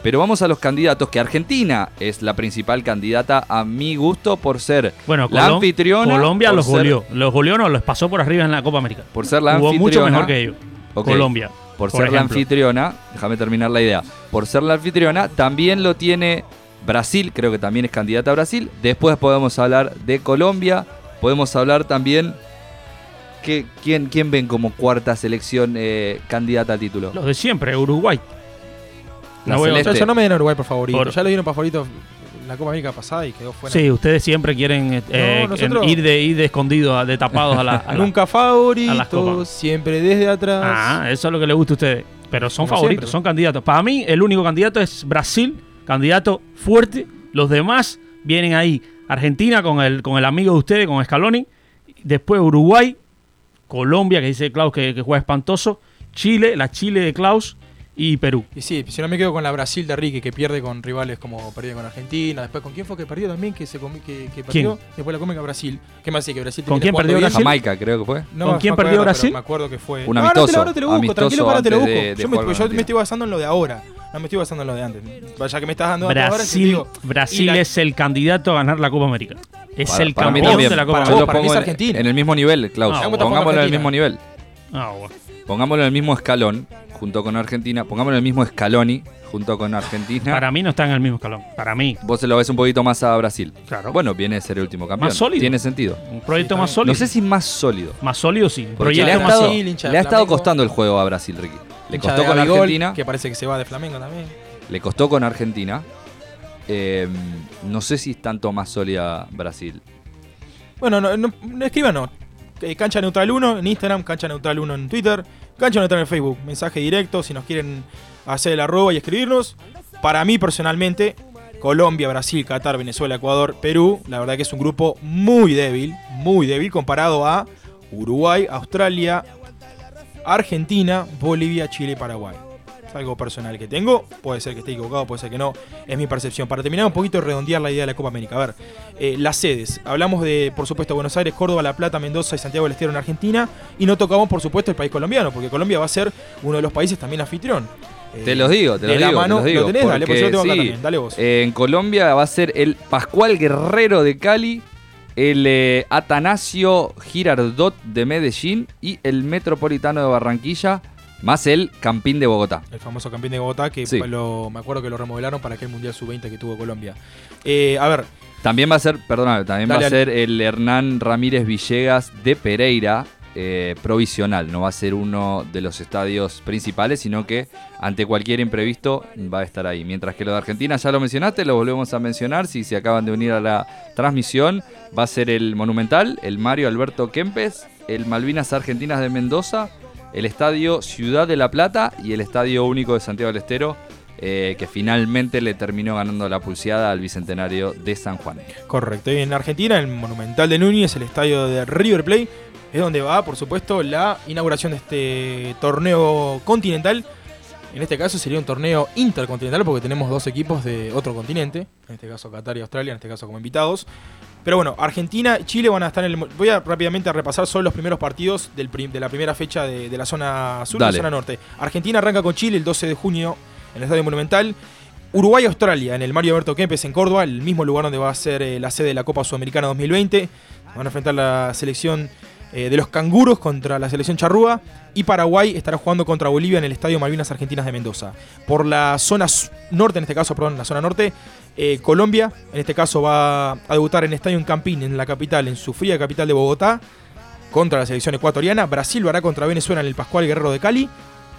Speaker 3: Pero vamos a los candidatos, que Argentina es la principal candidata a mi gusto por ser
Speaker 4: Bueno,
Speaker 3: la
Speaker 4: Colom-
Speaker 3: anfitriona.
Speaker 4: Colombia los goleó. Los goleó no, los pasó por arriba en la Copa América.
Speaker 3: Por ser la
Speaker 4: Jugó mucho
Speaker 3: anfitriona.
Speaker 4: mejor que ellos. Colombia.
Speaker 3: Por ser la anfitriona, déjame terminar la idea. Por ser la anfitriona, también lo tiene Brasil, creo que también es candidata a Brasil. Después podemos hablar de Colombia. Podemos hablar también. Que, ¿quién, ¿Quién ven como cuarta selección eh, candidata al título?
Speaker 4: Los de siempre, Uruguay. No voy a-
Speaker 2: no me den a Uruguay por favorito.
Speaker 4: Por-
Speaker 2: Ya lo dieron para favorito la Copa América pasada y quedó fuera.
Speaker 4: Sí, ustedes siempre quieren eh,
Speaker 2: No, nosotros-
Speaker 4: ir, de, ir de escondido, de tapados a la. a
Speaker 2: Nunca
Speaker 4: a las
Speaker 2: favorito,
Speaker 4: copas.
Speaker 2: siempre desde atrás.
Speaker 4: Ah, eso es lo que les gusta a ustedes. Pero son
Speaker 2: Como
Speaker 4: favoritos,
Speaker 2: siempre.
Speaker 4: son candidatos. Para mí, el único candidato es Brasil, candidato fuerte. Los demás vienen ahí. Argentina con el, con el amigo de ustedes, con Scaloni. Después Uruguay, Colombia, que dice Klaus que, que juega espantoso. Chile, la Chile de Klaus y Perú.
Speaker 2: Y sí, si no me quedo con la Brasil de Ricky, que pierde con rivales como perdió con Argentina. Después, ¿con quién fue que perdió también? Que, se comi- que, que perdió. Después la Copa Brasil. ¿Qué más decía? Que Brasil
Speaker 4: ¿Con quién perdió
Speaker 2: bien.
Speaker 4: Brasil?
Speaker 3: Jamaica, creo que fue.
Speaker 2: No
Speaker 4: ¿Con quién perdió Brasil?
Speaker 2: Me acuerdo que fue.
Speaker 3: Un
Speaker 2: No, ahora te lo-
Speaker 3: amistoso,
Speaker 2: ahora te lo busco,
Speaker 3: amistoso
Speaker 2: tranquilo, ahora te lo busco.
Speaker 3: de- de
Speaker 2: yo me, yo estoy basando en lo de ahora. No me estoy basando en lo de antes. Vaya que me estás dando datos ahora,
Speaker 4: Brasil,
Speaker 2: digo.
Speaker 4: Brasil
Speaker 2: Y la-
Speaker 4: es el candidato a ganar la Copa América. Es
Speaker 3: Para-
Speaker 4: el campeón de la Copa
Speaker 2: Para
Speaker 3: Yo lo
Speaker 4: América.
Speaker 3: pongo
Speaker 2: es
Speaker 3: en,
Speaker 2: Argentina.
Speaker 3: en el mismo nivel, Klaus.
Speaker 4: Ah.
Speaker 3: Pongámoslo en el mismo nivel.
Speaker 4: Ah, bueno.
Speaker 3: Pongámoslo en el mismo escalón junto con Argentina. Pongámoslo en el mismo Scaloni junto con Argentina.
Speaker 4: Para mí no está en el mismo escalón. Para mí,
Speaker 3: Vos se lo ves un poquito más a Brasil.
Speaker 4: Claro.
Speaker 3: Bueno, viene de ser el último campeón.
Speaker 4: Más sólido.
Speaker 3: Tiene sentido.
Speaker 4: un proyecto
Speaker 2: Sí,
Speaker 4: más sólido.
Speaker 3: No sé si más sólido.
Speaker 4: Más sólido, sí.
Speaker 3: Porque
Speaker 4: proyecto
Speaker 3: le ha
Speaker 4: más
Speaker 3: estado,
Speaker 4: sólido.
Speaker 3: le ha estado costando el juego a Brasil, Ricky. Le costó con Argentina.
Speaker 2: Que parece que se va de Flamengo también.
Speaker 3: Le costó con Argentina. Eh, no sé si es tanto más sólida Brasil.
Speaker 2: Bueno, no, no, no escríbanos. Eh, Cancha Neutral 1 en Instagram, Cancha Neutral 1 en Twitter, Cancha Neutral en Facebook. Mensaje directo si nos quieren hacer el arroba y escribirnos. Para mí personalmente, Colombia, Brasil, Qatar, Venezuela, Ecuador, Perú, la verdad que es un grupo muy débil, muy débil comparado a Uruguay, Australia, Argentina, Bolivia, Chile Paraguay. Es algo personal que tengo, puede ser que esté equivocado, puede ser que no, es mi percepción. Para terminar un poquito, redondear la idea de la Copa América. A ver, eh, las sedes. Hablamos de, por supuesto, Buenos Aires, Córdoba, La Plata, Mendoza y Santiago del Estero en Argentina. Y no tocamos, por supuesto, el país colombiano, porque Colombia va a ser uno de los países también anfitrión. Eh,
Speaker 3: Te los digo, te los
Speaker 2: la
Speaker 3: digo.
Speaker 2: mano,
Speaker 3: te los digo
Speaker 2: ¿Lo tenés? Dale, pues yo tengo acá
Speaker 3: sí,
Speaker 2: también. Dale vos.
Speaker 3: eh, en Colombia va a ser el Pascual Guerrero de Cali, el eh, Atanasio Girardot de Medellín y el Metropolitano de Barranquilla, más el Campín de Bogotá.
Speaker 2: El famoso campeón de Bogotá, que
Speaker 3: Sí.
Speaker 2: lo- me acuerdo que lo remodelaron para aquel Mundial Sub-20 que tuvo Colombia. Eh, a ver,
Speaker 3: También va a ser, perdóname, también
Speaker 2: Dale,
Speaker 3: va a ser el Hernán Ramírez Villegas de Pereira, eh, provisional. No va a ser uno de los estadios principales, sino que ante cualquier imprevisto va a estar ahí. Mientras que lo de Argentina ya lo mencionaste, lo volvemos a mencionar. Si se acaban de unir a la transmisión, va a ser el Monumental, el Mario Alberto Kempes, el Malvinas Argentinas de Mendoza, el Estadio Ciudad de la Plata y el Estadio Único de Santiago del Estero. eh, que finalmente le terminó ganando la pulseada al Bicentenario de San Juan.
Speaker 2: Correcto. Y en Argentina, el Monumental de Núñez, el estadio de River Plate, es donde va, por supuesto, la inauguración de este torneo continental. En este caso sería un torneo intercontinental porque tenemos dos equipos de otro continente, en este caso Qatar y Australia, en este caso como invitados. Pero bueno, Argentina y Chile van a estar en el... Voy a rápidamente a repasar solo los primeros partidos del prim- de la primera fecha de, de la zona sur y
Speaker 3: Dale.
Speaker 2: la zona norte. Argentina arranca con Chile el 12 de junio en el Estadio Monumental. Uruguay-Australia en el Mario Alberto Kempes en Córdoba, el mismo lugar donde va a ser eh, la sede de la Copa Sudamericana 2020. Van a enfrentar la selección eh, de los canguros contra la selección charrúa. Y Paraguay estará jugando contra Bolivia en el Estadio Malvinas Argentinas de Mendoza. Por la zona norte, en este caso, perdón, la zona norte, eh, Colombia, en este caso, va a debutar en Estadio Campín, en la capital, en su fría capital de Bogotá, contra la selección ecuatoriana. Brasil lo hará contra Venezuela en el Pascual Guerrero de Cali.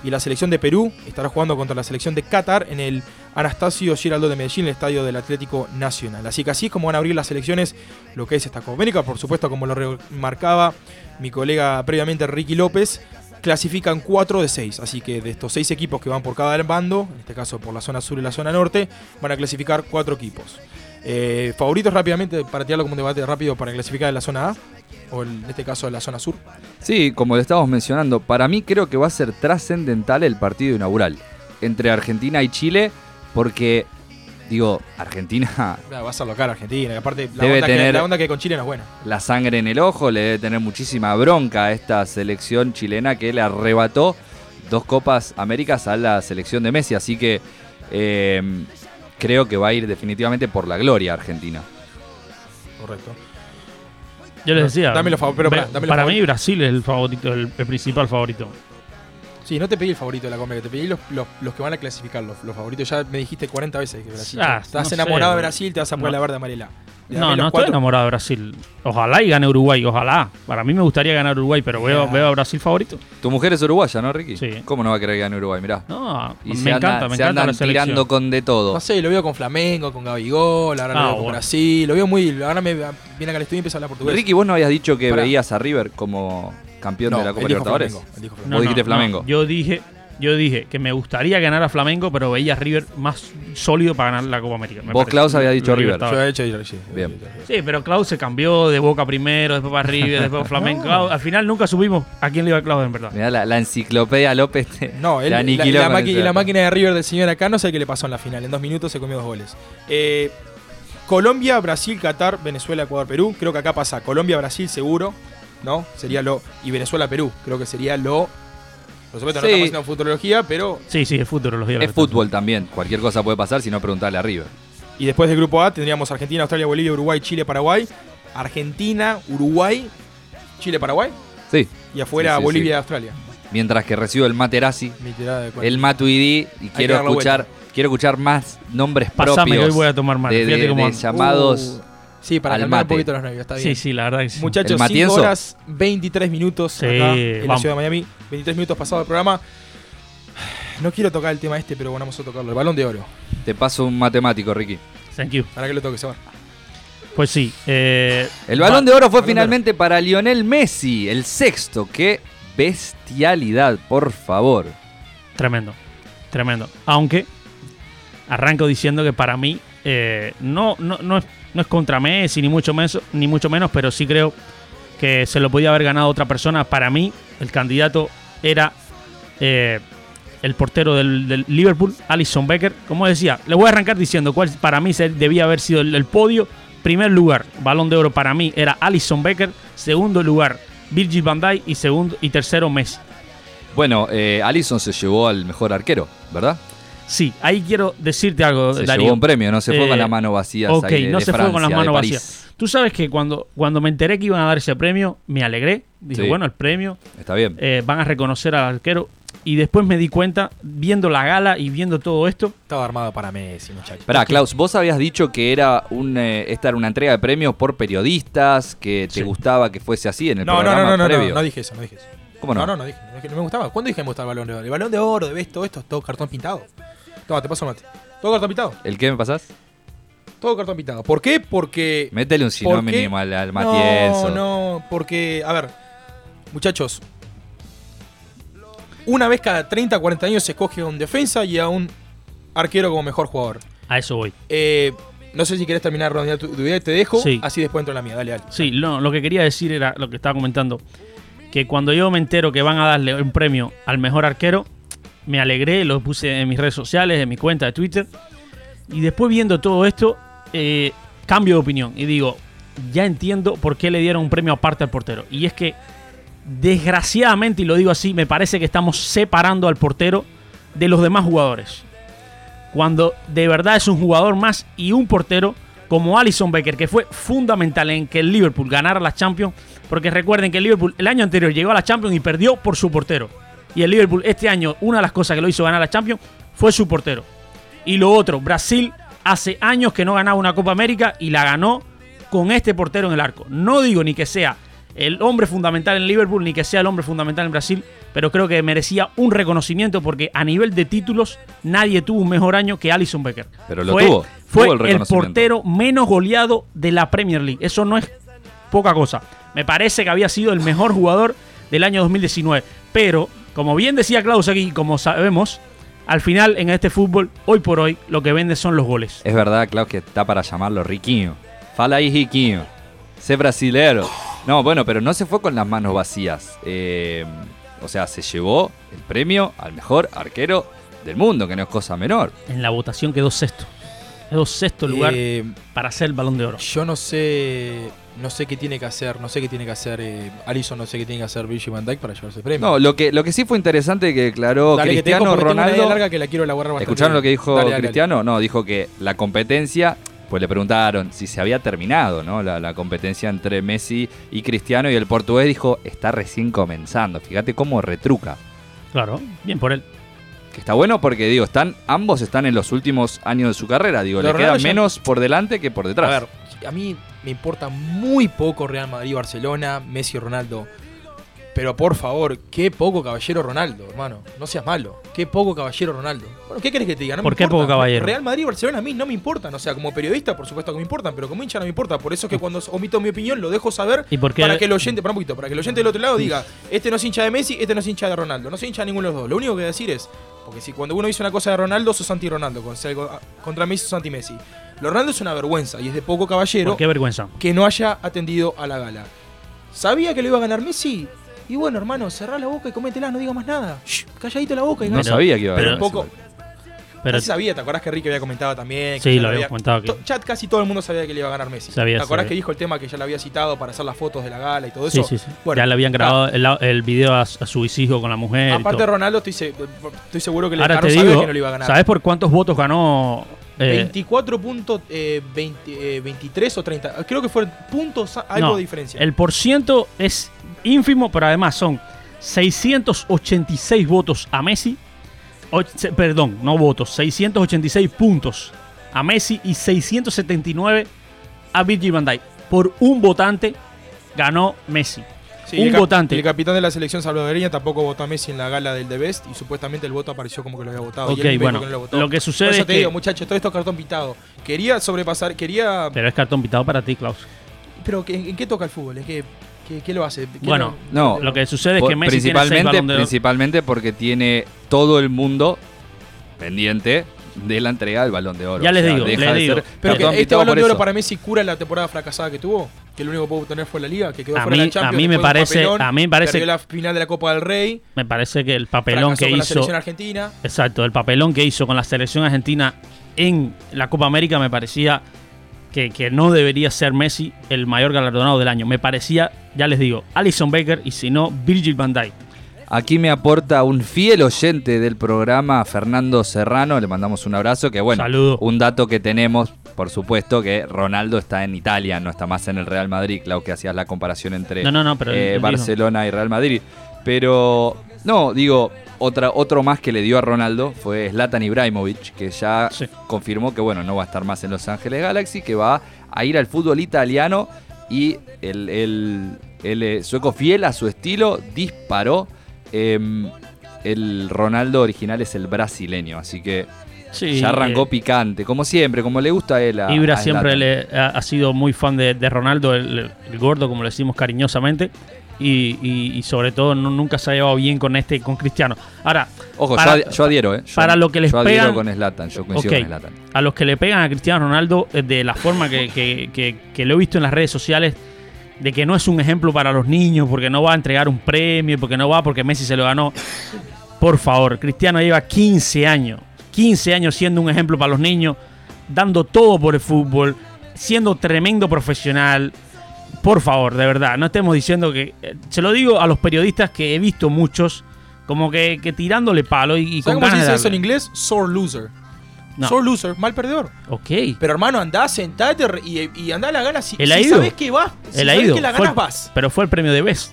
Speaker 2: Y la selección de Perú estará jugando contra la selección de Qatar en el Anastasio Giraldo de Medellín, el estadio del Atlético Nacional. Así que así es como van a abrir las selecciones lo que es esta Copa América. Por supuesto, como lo remarcaba mi colega previamente Ricky López, clasifican 4 de 6. Así que de estos 6 equipos que van por cada bando, en este caso por la zona sur y la zona norte, van a clasificar 4 equipos. Eh, favoritos rápidamente, para tirarlo como un debate rápido, para clasificar en la zona A, o en este caso en la zona sur.
Speaker 3: Sí, como le estábamos mencionando, para mí creo que va a ser trascendental el partido inaugural entre Argentina y Chile, porque, digo, Argentina,
Speaker 2: Ah, Va a ser local Argentina. Y aparte, la
Speaker 3: Debe
Speaker 2: onda, que,
Speaker 3: tener-
Speaker 2: la onda que hay con Chile no es buena.
Speaker 3: la sangre en el ojo, le debe tener muchísima bronca a esta selección chilena que le arrebató dos Copas Américas a la selección de Messi, así que eh, creo que va a ir definitivamente por la gloria Argentina.
Speaker 2: Correcto.
Speaker 4: Yo les decía.
Speaker 2: Dame los pero dame los
Speaker 4: para
Speaker 2: favoritos.
Speaker 4: mí Brasil es el favorito, el, el principal favorito.
Speaker 2: Sí, no te pedí el favorito de la Copa, te pedí los, los, los que van a clasificar, los, los favoritos. Ya me dijiste 40 veces que Brasil.
Speaker 4: Ah,
Speaker 2: Estás
Speaker 4: no sé,
Speaker 2: enamorado de. Brasil, te vas a poner
Speaker 4: No.
Speaker 2: la verde amarela.
Speaker 4: No, no estoy enamorado de Brasil. Ojalá y gane Uruguay, ojalá. Para mí me gustaría ganar Uruguay, pero veo,
Speaker 2: Ya.
Speaker 4: veo a Brasil favorito.
Speaker 3: Tu mujer es uruguaya, ¿no, Ricky?
Speaker 4: Sí.
Speaker 3: ¿Cómo no va a querer que gane Uruguay? Mirá.
Speaker 4: No,
Speaker 3: Y
Speaker 4: me
Speaker 3: se,
Speaker 4: encanta,
Speaker 3: anda-
Speaker 4: me
Speaker 3: se
Speaker 4: encanta
Speaker 3: andan
Speaker 4: la selección.
Speaker 3: tirando con de todo.
Speaker 2: No sé, lo veo con Flamengo, con Gabigol, ahora lo
Speaker 4: Ah,
Speaker 2: veo con
Speaker 4: bueno.
Speaker 2: Brasil. Lo veo muy. Ahora me viene acá al estudio y empieza a hablar portugués.
Speaker 3: Ricky, vos no habías dicho que
Speaker 2: Pará.
Speaker 3: veías a River como campeón
Speaker 2: No,
Speaker 3: de la Copa Libertadores.
Speaker 2: Flamengo,
Speaker 4: No,
Speaker 3: dijiste Flamengo.
Speaker 4: Yo dije, yo dije que me gustaría ganar a Flamengo, pero veía a River más sólido para ganar la Copa América. me
Speaker 3: Vos,
Speaker 4: parece.
Speaker 3: Klaus, habías dicho River.
Speaker 2: Yo he hecho, sí,
Speaker 3: Bien.
Speaker 2: sí,
Speaker 4: pero Klaus se cambió de Boca primero, después para River, después para Flamengo. Klaus- al final nunca supimos a quién le iba Klaus en verdad.
Speaker 3: Mirá, la, la enciclopedia López te,
Speaker 2: No, él, la, máquina de River del señor acá no sé qué le pasó en la final. En dos minutos se comió dos goles. Eh, Colombia, Brasil, Qatar, Venezuela, Ecuador, Perú. Creo que acá pasa Colombia, Brasil seguro, ¿no? Sería lo. Y Venezuela, Perú. Creo que sería lo. Por supuesto, no
Speaker 3: Sí.
Speaker 2: estamos haciendo futurología, pero.
Speaker 4: Sí, sí, es días.
Speaker 3: Es fútbol también. Cualquier cosa puede pasar si no preguntarle a River.
Speaker 2: Y después del grupo A tendríamos Argentina, Australia, Bolivia, Uruguay, Chile, Paraguay. Argentina, Uruguay, Chile, Paraguay.
Speaker 3: Sí.
Speaker 2: Y afuera
Speaker 3: Sí, sí,
Speaker 2: Bolivia Australia.
Speaker 3: Mientras que recibo el Materazzi, el Matuidi y quiero escuchar, quiero escuchar más nombres
Speaker 4: Pasame que hoy
Speaker 3: propios
Speaker 4: voy a tomar más.
Speaker 3: de, de- de llamados.
Speaker 2: Uh, sí, para
Speaker 3: al
Speaker 2: calmar un poquito los nervios, está bien.
Speaker 4: Sí, sí, la verdad que sí.
Speaker 2: Muchachos,
Speaker 3: ¿El
Speaker 2: 5
Speaker 3: Matienzo?
Speaker 2: horas 23 minutos
Speaker 4: Sí,
Speaker 2: acá en la ciudad de Miami. 23 minutos pasado el programa. No quiero tocar el tema este, pero bueno, vamos a tocarlo. El balón de oro.
Speaker 3: Te paso un matemático, Ricky.
Speaker 4: Thank you.
Speaker 2: ¿Para qué lo toque, Seba?
Speaker 4: Pues sí. eh,
Speaker 3: El balón de oro fue finalmente para Lionel Messi, el sexto. Qué bestialidad, por favor.
Speaker 4: Tremendo, tremendo. Aunque arranco diciendo que para mí eh, no, no, no, es, no es contra Messi, ni mucho, menos, ni mucho menos, pero sí creo que se lo podía haber ganado otra persona. Para mí, el candidato era eh, el portero del, Liverpool, Alison Becker. Como decía, le voy a arrancar diciendo cuál para mí debía haber sido el, podio. Primer lugar, balón de oro para mí era Alison Becker. Segundo lugar, Virgil van Dijk. Y, segundo, y tercero, Messi.
Speaker 3: Bueno, eh, Allison se llevó al mejor arquero, ¿verdad?
Speaker 4: Sí, ahí quiero decirte algo,
Speaker 3: Se
Speaker 4: Darío.
Speaker 3: llevó un premio, no se fue
Speaker 4: Eh,
Speaker 3: con las manos vacías.
Speaker 4: ok,
Speaker 3: ahí de-
Speaker 4: no
Speaker 3: de
Speaker 4: se fue con las
Speaker 3: Francia,
Speaker 4: manos vacías. Tú sabes que cuando, cuando me enteré que iban a dar ese premio, me alegré. Dije,
Speaker 3: Sí.
Speaker 4: bueno, el premio,
Speaker 3: Está bien.
Speaker 4: eh, van a reconocer al arquero. Y después me di cuenta, viendo la gala y viendo todo esto,
Speaker 2: Estaba armado para Messi, muchachos.
Speaker 3: Pará, Klaus, vos habías dicho que era un, eh, esta era una entrega de premios por periodistas, que te
Speaker 4: Sí.
Speaker 3: gustaba que fuese así en el
Speaker 2: No, no,
Speaker 3: programa
Speaker 2: no, no, no,
Speaker 3: previo.
Speaker 2: no, no dije eso, no dije eso.
Speaker 3: ¿Cómo no?
Speaker 2: No, no, no dije, no dije, no me gustaba. ¿Cuándo dije que me gustaba el balón de oro? El balón de oro, de ves todo esto, todo cartón pintado. Toma, te paso mate. Todo cartón pintado.
Speaker 3: ¿El qué me pasás?
Speaker 2: Todo cartón pintado. ¿Por qué? Porque.
Speaker 3: Métele un sinónimo al, al Matienzo.
Speaker 2: No, no, porque, a ver, muchachos, una vez cada 30, 40 años se escoge a un defensa y a un arquero como mejor jugador.
Speaker 4: a eso voy.
Speaker 2: Eh, no sé si querés terminar Ronald, tu, tu idea y te dejo,
Speaker 4: Sí.
Speaker 2: así después entro en la mía. Dale, dale.
Speaker 4: Sí, no, lo que quería decir era lo que estaba comentando. Que cuando yo me entero que van a darle un premio al mejor arquero, me alegré, lo puse en mis redes sociales, en mi cuenta de Twitter. Y después viendo todo esto, eh, cambio de opinión y digo, ya entiendo por qué le dieron un premio aparte al portero. Y es que, desgraciadamente, y lo digo así, me parece que estamos separando al portero de los demás jugadores. Cuando de verdad es un jugador más y un portero como Alison Becker, que fue fundamental en que el Liverpool ganara la Champions, porque recuerden que el Liverpool el año anterior llegó a la Champions y perdió por su portero. Y el Liverpool este año, una de las cosas que lo hizo ganar la Champions fue su portero. Y lo otro, Brasil hace años que no ganaba una Copa América y la ganó con este portero en el arco. No digo ni que sea el hombre fundamental en Liverpool ni que sea el hombre fundamental en Brasil, pero creo que merecía un reconocimiento porque a nivel de títulos nadie tuvo un mejor año que Alison Becker.
Speaker 3: Pero lo
Speaker 4: fue,
Speaker 3: tuvo,
Speaker 4: Fue
Speaker 3: tuvo el
Speaker 4: portero menos goleado de la Premier League. Eso no es poca cosa. Me parece que había sido el mejor jugador del año 2019. Pero, como bien decía Klaus aquí, como sabemos, al final en este fútbol, hoy por hoy, lo que vende son los goles.
Speaker 3: Es verdad, Klaus, que está para llamarlo Riquinho. Fala ahí, Riquinho. Sé brasilero. No, bueno, pero no se fue con las manos vacías. Eh, o sea, se llevó el premio al mejor arquero del mundo, que no es cosa menor.
Speaker 4: En la votación quedó sexto. Quedó sexto lugar
Speaker 2: Eh,
Speaker 4: para ser el balón de oro.
Speaker 2: yo no sé. No sé qué tiene que hacer, no sé qué tiene que hacer eh, Alisson, no sé qué tiene que hacer Virgil van Dijk para llevarse el premio.
Speaker 3: No, lo que, lo que sí fue interesante que declaró
Speaker 2: Dale,
Speaker 3: Cristiano Ronaldo.
Speaker 2: larga que la quiero elaborar bastante
Speaker 3: ¿Escucharon
Speaker 2: bien.
Speaker 3: lo que dijo
Speaker 2: Dale, dale, dale.
Speaker 3: Cristiano? No, dijo que la competencia, pues le preguntaron si se había terminado, ¿no? La, la competencia entre Messi y Cristiano y el portugués dijo, está recién comenzando. Fíjate cómo retruca.
Speaker 4: Claro, bien por él.
Speaker 3: Que está bueno porque, digo, están, ambos están en los últimos años de su carrera. Digo,
Speaker 2: Pero
Speaker 3: le queda
Speaker 2: Ronaldo ya-
Speaker 3: menos por delante que por detrás.
Speaker 2: A ver, a mí me importa muy poco Real Madrid, Barcelona, Messi Ronaldo. Pero por favor, qué poco caballero Ronaldo, hermano. No seas malo. Qué poco caballero Ronaldo. Bueno, ¿qué querés que te diga? No
Speaker 4: ¿Por
Speaker 2: me
Speaker 4: qué
Speaker 2: importa.
Speaker 4: poco caballero?
Speaker 2: Real Madrid y Barcelona a mí no me importan. O sea, como periodista, por supuesto que me importan, pero como hincha no me importa. Por eso es que cuando omito mi opinión lo dejo saber
Speaker 4: ¿Y por qué?
Speaker 2: para que el oyente, para un poquito, para que el oyente del otro lado diga, este no es hincha de Messi, este no es hincha de Ronaldo. No soy hincha de ninguno de los dos. Lo único que voy a decir es, porque si cuando uno dice una cosa de Ronaldo, sos anti-Ronaldo. Algo- Contra Messi, sos anti-Messi. Lo Ronaldo es una vergüenza y es de poco caballero
Speaker 4: ¿Por qué vergüenza?
Speaker 2: que no haya atendido a la gala. ¿Sabía que lo iba a ganar Messi? Y bueno, hermano, cerrá la boca y cométela, no digas más nada. Shh, calladito la boca y
Speaker 3: no sabía que iba a
Speaker 4: pero
Speaker 3: ganar
Speaker 2: un poco-.
Speaker 4: Pero
Speaker 2: Casi sabía, ¿te acordás que Ricky había comentado también? que
Speaker 4: Sí, lo
Speaker 2: había-
Speaker 4: había comentado.
Speaker 2: To- Chat, casi todo el mundo sabía que le iba a ganar Messi.
Speaker 4: Sabía,
Speaker 2: ¿Te acordás
Speaker 4: sabía.
Speaker 2: que dijo el tema que ya le había citado para hacer las fotos de la gala y todo
Speaker 4: sí,
Speaker 2: eso?
Speaker 4: sí, sí.
Speaker 2: Bueno,
Speaker 4: ya le habían grabado el, el video a, a su hijo con la mujer. y
Speaker 2: Aparte
Speaker 4: todo.
Speaker 2: de Ronaldo, estoy, se- estoy seguro que le
Speaker 4: Ahora te digo,
Speaker 2: que no lo iba a ganar.
Speaker 4: ¿sabes por cuántos votos ganó? Eh,
Speaker 2: 24 puntos, eh, 20, eh, 23 o 30. Creo que fue puntos, algo
Speaker 4: no,
Speaker 2: de diferencia.
Speaker 4: El porciento es ínfimo, pero además son 686 votos a Messi. Se- perdón, no votos, 686 puntos a Messi y 679 a Virgil van Dijk. Por un votante ganó Messi.
Speaker 2: Sí,
Speaker 4: un
Speaker 2: el
Speaker 4: votante.
Speaker 2: El capitán de la selección salvadoreña tampoco votó a Messi en la gala del The Best y supuestamente el voto apareció como que lo había votado. y
Speaker 4: Ok,
Speaker 2: él mismo
Speaker 4: bueno,
Speaker 2: que no lo, votó.
Speaker 4: lo que sucede
Speaker 2: Por eso
Speaker 4: es
Speaker 2: te
Speaker 4: que-
Speaker 2: digo, muchachos, todo esto es cartón pintado. Quería sobrepasar, quería.
Speaker 4: Pero es cartón pitado para ti, Klaus.
Speaker 2: Pero ¿qué- ¿en qué toca el fútbol? ¿En qué, qué, qué lo hace? ¿Qué
Speaker 4: Bueno,
Speaker 3: No,
Speaker 4: Lo que sucede es que Messi tiene seis
Speaker 3: principalmente,
Speaker 4: de
Speaker 3: principalmente porque tiene todo el mundo pendiente de la entrega del balón de oro.
Speaker 4: Ya les digo, les digo.
Speaker 3: ser
Speaker 2: Pero que este balón de oro
Speaker 3: eso.
Speaker 2: para Messi cura la temporada fracasada que tuvo. Que lo único que pudo obtener fue la liga, que quedó
Speaker 4: A
Speaker 2: fuera de
Speaker 4: mí-
Speaker 2: la Champions.
Speaker 4: a mí me parece-
Speaker 2: papelón,
Speaker 4: a mí me parece-
Speaker 2: la final de la Copa del Rey.
Speaker 4: Me parece que el papelón que
Speaker 2: con la
Speaker 4: hizo.
Speaker 2: selección argentina.
Speaker 4: Exacto, el papelón que hizo con la selección argentina en la Copa América me parecía que, que no debería ser Messi el mayor galardonado del año. Me parecía, ya les digo, Alison Baker y si no, Virgil van Dijk.
Speaker 3: Aquí me aporta un fiel oyente del programa, Fernando Serrano, le mandamos un abrazo, que bueno,
Speaker 4: Saludo.
Speaker 3: un dato que tenemos, por supuesto, que Ronaldo está en Italia, no está más en el Real Madrid, claro que hacías la comparación entre
Speaker 4: No, no, no, pero él-
Speaker 3: eh. Barcelona y Real Madrid. Pero, no, digo, otra, otro más que le dio a Ronaldo fue Zlatan Ibrahimovic, que ya
Speaker 4: Sí.
Speaker 3: confirmó que bueno, no va a estar más en Los Ángeles Galaxy, que va a ir al fútbol italiano y el, el- el, eh, sueco fiel a su estilo disparó. Em, el Ronaldo original es el brasileño, así que
Speaker 4: Sí,
Speaker 3: ya arrancó
Speaker 4: eh,
Speaker 3: picante, como siempre, como le gusta a él. A,
Speaker 4: Ibra
Speaker 3: a
Speaker 4: siempre le- ha, ha sido muy fan de, de Ronaldo, el, el gordo, como le decimos cariñosamente. Y, y- y sobre todo no- nunca se ha llevado bien con este con Cristiano. Ahora,
Speaker 3: Ojo,
Speaker 4: para-
Speaker 3: yo, ad- yo adhiero, ¿eh? Yo-
Speaker 4: para lo que les
Speaker 3: yo
Speaker 4: pegan-
Speaker 3: con Zlatan, yo coincido con Zlatan.
Speaker 4: a los que le pegan a Cristiano Ronaldo eh, de la forma que, que- que- que lo he visto en las redes sociales, de que no es un ejemplo para los niños, porque no va a entregar un premio, porque no va porque Messi se lo ganó. Por favor, Cristiano lleva 15 años, 15 años siendo un ejemplo para los niños, dando todo por el fútbol, siendo tremendo profesional. Por favor, de verdad, no estemos diciendo que... eh, Se lo digo a los periodistas que he visto muchos, como que, que tirándole palo y, y
Speaker 2: ¿Sabes
Speaker 4: con
Speaker 2: cómo se dice
Speaker 4: de
Speaker 2: eso en inglés? Sore loser.
Speaker 4: No.
Speaker 2: Sore loser, mal perdedor.
Speaker 4: Ok.
Speaker 2: Pero hermano, andá, sentate y, y andá a la gana. Si,
Speaker 4: ido.
Speaker 2: sabes que vas, si
Speaker 4: ha
Speaker 2: sabes
Speaker 4: ido.
Speaker 2: que la
Speaker 4: Fue
Speaker 2: ganas,
Speaker 4: el-
Speaker 2: vas.
Speaker 4: Pero fue el premio de Best.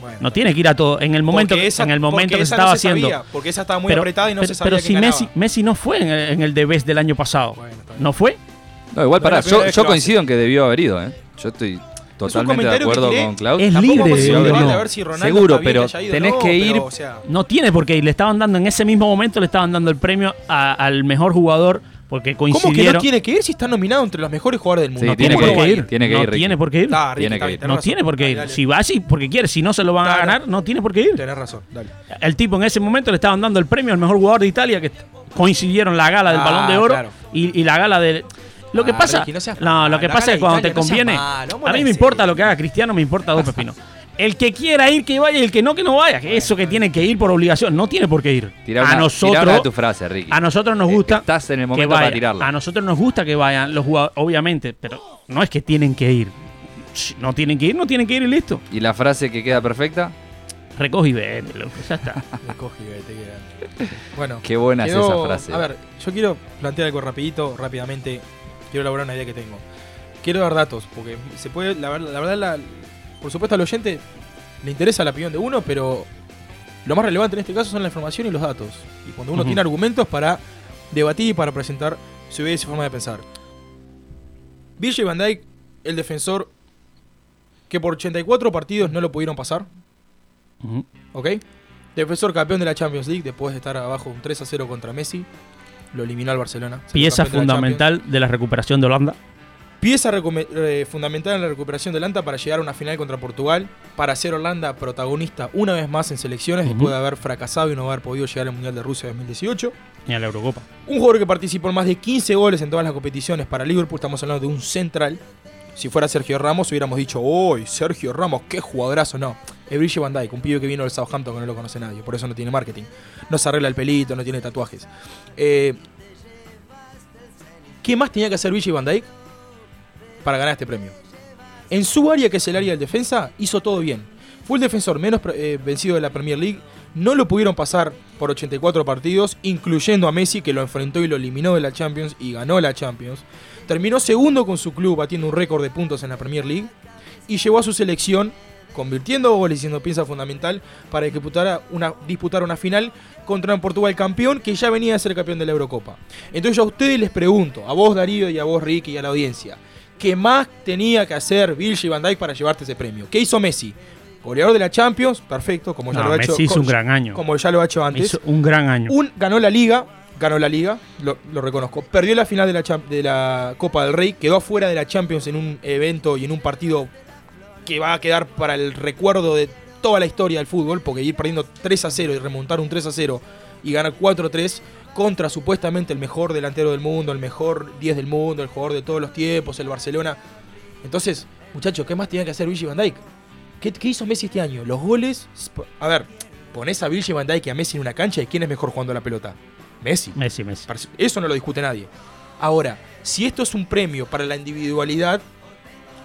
Speaker 2: Bueno,
Speaker 4: No tiene que ir a todo. En el momento,
Speaker 2: esa-
Speaker 4: en el momento que se
Speaker 2: no
Speaker 4: estaba
Speaker 2: se
Speaker 4: haciendo.
Speaker 2: sabía, porque esa estaba muy apretada y no
Speaker 4: pero-
Speaker 2: se sabía
Speaker 4: pero si
Speaker 2: ganaba.
Speaker 4: Messi, Messi no fue en el, en el de Best del año pasado.
Speaker 2: Bueno.
Speaker 4: ¿No fue?
Speaker 3: No, igual
Speaker 2: No
Speaker 3: pará, yo, yo coincido en que debió haber ido, ¿eh? Yo estoy totalmente de
Speaker 2: comentario que
Speaker 3: acuerdo con Klaus.
Speaker 4: Es libre,
Speaker 2: a ver si Ronaldo
Speaker 3: Seguro, pero
Speaker 2: que ido
Speaker 3: tenés
Speaker 2: no,
Speaker 3: que
Speaker 2: pero,
Speaker 3: ir-
Speaker 2: o sea,
Speaker 4: No tiene porque le estaban dando en ese mismo momento le estaban dando el premio a- al mejor jugador porque
Speaker 2: ¿Cómo que
Speaker 4: coincidieron.
Speaker 2: no tiene que ir si está nominado entre los mejores jugadores del mundo?
Speaker 3: Sí,
Speaker 4: No
Speaker 3: tiene que
Speaker 4: por qué
Speaker 3: ir,
Speaker 4: ir.
Speaker 3: tiene que
Speaker 4: no
Speaker 3: ir, Ricky.
Speaker 4: tiene por qué ir.
Speaker 2: Ricky,
Speaker 3: Tiene que
Speaker 4: no tiene por qué ir.
Speaker 2: Dale, dale.
Speaker 4: Si va así porque quiere, si no se lo van a ganar, no tiene por qué ir.
Speaker 2: Tenés razón, dale.
Speaker 4: El tipo en ese momento le estaban dando el premio al mejor jugador de Italia, que coincidieron la gala del
Speaker 2: Ah,
Speaker 4: Balón de Oro
Speaker 2: claro.
Speaker 4: y, y la gala del. Lo que
Speaker 2: Ah,
Speaker 4: pasa.
Speaker 2: Ricky, no seas
Speaker 4: no,
Speaker 2: mal.
Speaker 4: lo que pasa es cuando
Speaker 2: Italia,
Speaker 4: te conviene.
Speaker 2: mal,
Speaker 4: a mí me importa lo que haga Cristiano, me importa dos pepinos. El que quiera ir, que vaya, y el que no, que no vaya. Que Eso que tiene que ir por obligación, no tiene por qué ir. A nosotros.
Speaker 3: de tu frase, Ricky.
Speaker 4: A nosotros nos
Speaker 3: Eh,
Speaker 4: gusta.
Speaker 3: Estás en el
Speaker 4: que
Speaker 3: momento para
Speaker 4: vayan.
Speaker 3: tirarla.
Speaker 4: A nosotros nos gusta que vayan los jugadores, obviamente, pero no es que tienen que ir. No tienen que ir, no tienen que ir y listo.
Speaker 3: ¿Y la frase que queda perfecta?
Speaker 4: Recoge y vete, loco, ya está.
Speaker 2: Me coge y vete, queda. Bueno,
Speaker 3: Qué buena es esa frase.
Speaker 2: A ver, yo quiero plantear algo rapidito, rápidamente. Quiero elaborar una idea que tengo. Quiero dar datos, porque se puede, la, ver- la verdad, la- por supuesto al oyente le interesa la opinión de uno, pero lo más relevante en este caso son la información y los datos. Y cuando uno tiene argumentos para debatir y para presentar su idea y su forma de pensar. Virgil van Dijk, el defensor que por 84 partidos no lo pudieron pasar. ¿ok? Defensor campeón de la Champions League después de estar abajo un 3 a 0 contra Messi. Lo eliminó al Barcelona.
Speaker 4: Pieza
Speaker 2: campeón de la
Speaker 4: fundamental de la recuperación de Holanda.
Speaker 2: Pieza eh, fundamental en la recuperación de Holanda para llegar a una final contra Portugal, para ser Holanda protagonista una vez más en selecciones después de haber fracasado y no haber podido llegar al Mundial de Rusia 2018.
Speaker 4: Y a la Eurocopa.
Speaker 2: Un jugador que participó en más de 15 goles en todas las competiciones para Liverpool, estamos hablando de un central. Si fuera Sergio Ramos hubiéramos dicho, ¡Uy, Sergio Ramos, qué jugadorazo! No, es Virgil van Dijk, un pibe que vino del Southampton que no lo conoce nadie, por eso no tiene marketing. No se arregla el pelito, no tiene tatuajes. Eh, ¿Qué más tenía que hacer Virgil van Dijk para ganar este premio? En su área, que es el área del defensa, hizo todo bien. Fue el defensor menos eh, vencido de la Premier League. No lo pudieron pasar por 84 partidos, incluyendo a Messi, que lo enfrentó y lo eliminó de la Champions y ganó la Champions. Terminó segundo con su club, batiendo un récord de puntos en la Premier League. Y llevó a su selección, convirtiendo goles y siendo pieza fundamental para disputar una, disputar una final contra un Portugal campeón que ya venía a ser campeón de la Eurocopa. Entonces yo a ustedes les pregunto, a vos Darío y a vos Ricky y a la audiencia, ¿qué más tenía que hacer Virgil van Dijk para llevarte ese premio? ¿Qué hizo Messi? Goleador de la Champions, perfecto, como ya
Speaker 4: No,
Speaker 2: lo ha hecho.
Speaker 4: Messi hizo
Speaker 2: co-
Speaker 4: un gran año.
Speaker 2: Como ya lo ha hecho antes.
Speaker 4: Hizo un gran año.
Speaker 2: Un, ganó la liga, ganó la liga, lo, reconozco. Perdió la final de la, de la Copa del Rey, quedó afuera de la Champions en un evento y en un partido que va a quedar para el recuerdo de toda la historia del fútbol, porque ir perdiendo 3 a 0 y remontar un 3 a 0 y ganar 4 a 3 contra supuestamente el mejor delantero del mundo, el mejor 10 del mundo, el jugador de todos los tiempos, el Barcelona. Entonces, muchachos, ¿qué más tenía que hacer Virgil van Dijk? ¿Qué, hizo Messi este año? Los goles. A ver, pones a Virgil van Dijk y a Messi en una cancha y ¿quién es mejor jugando la pelota? Messi.
Speaker 4: Messi, Messi.
Speaker 2: Eso no lo discute nadie. Ahora, si esto es un premio para la individualidad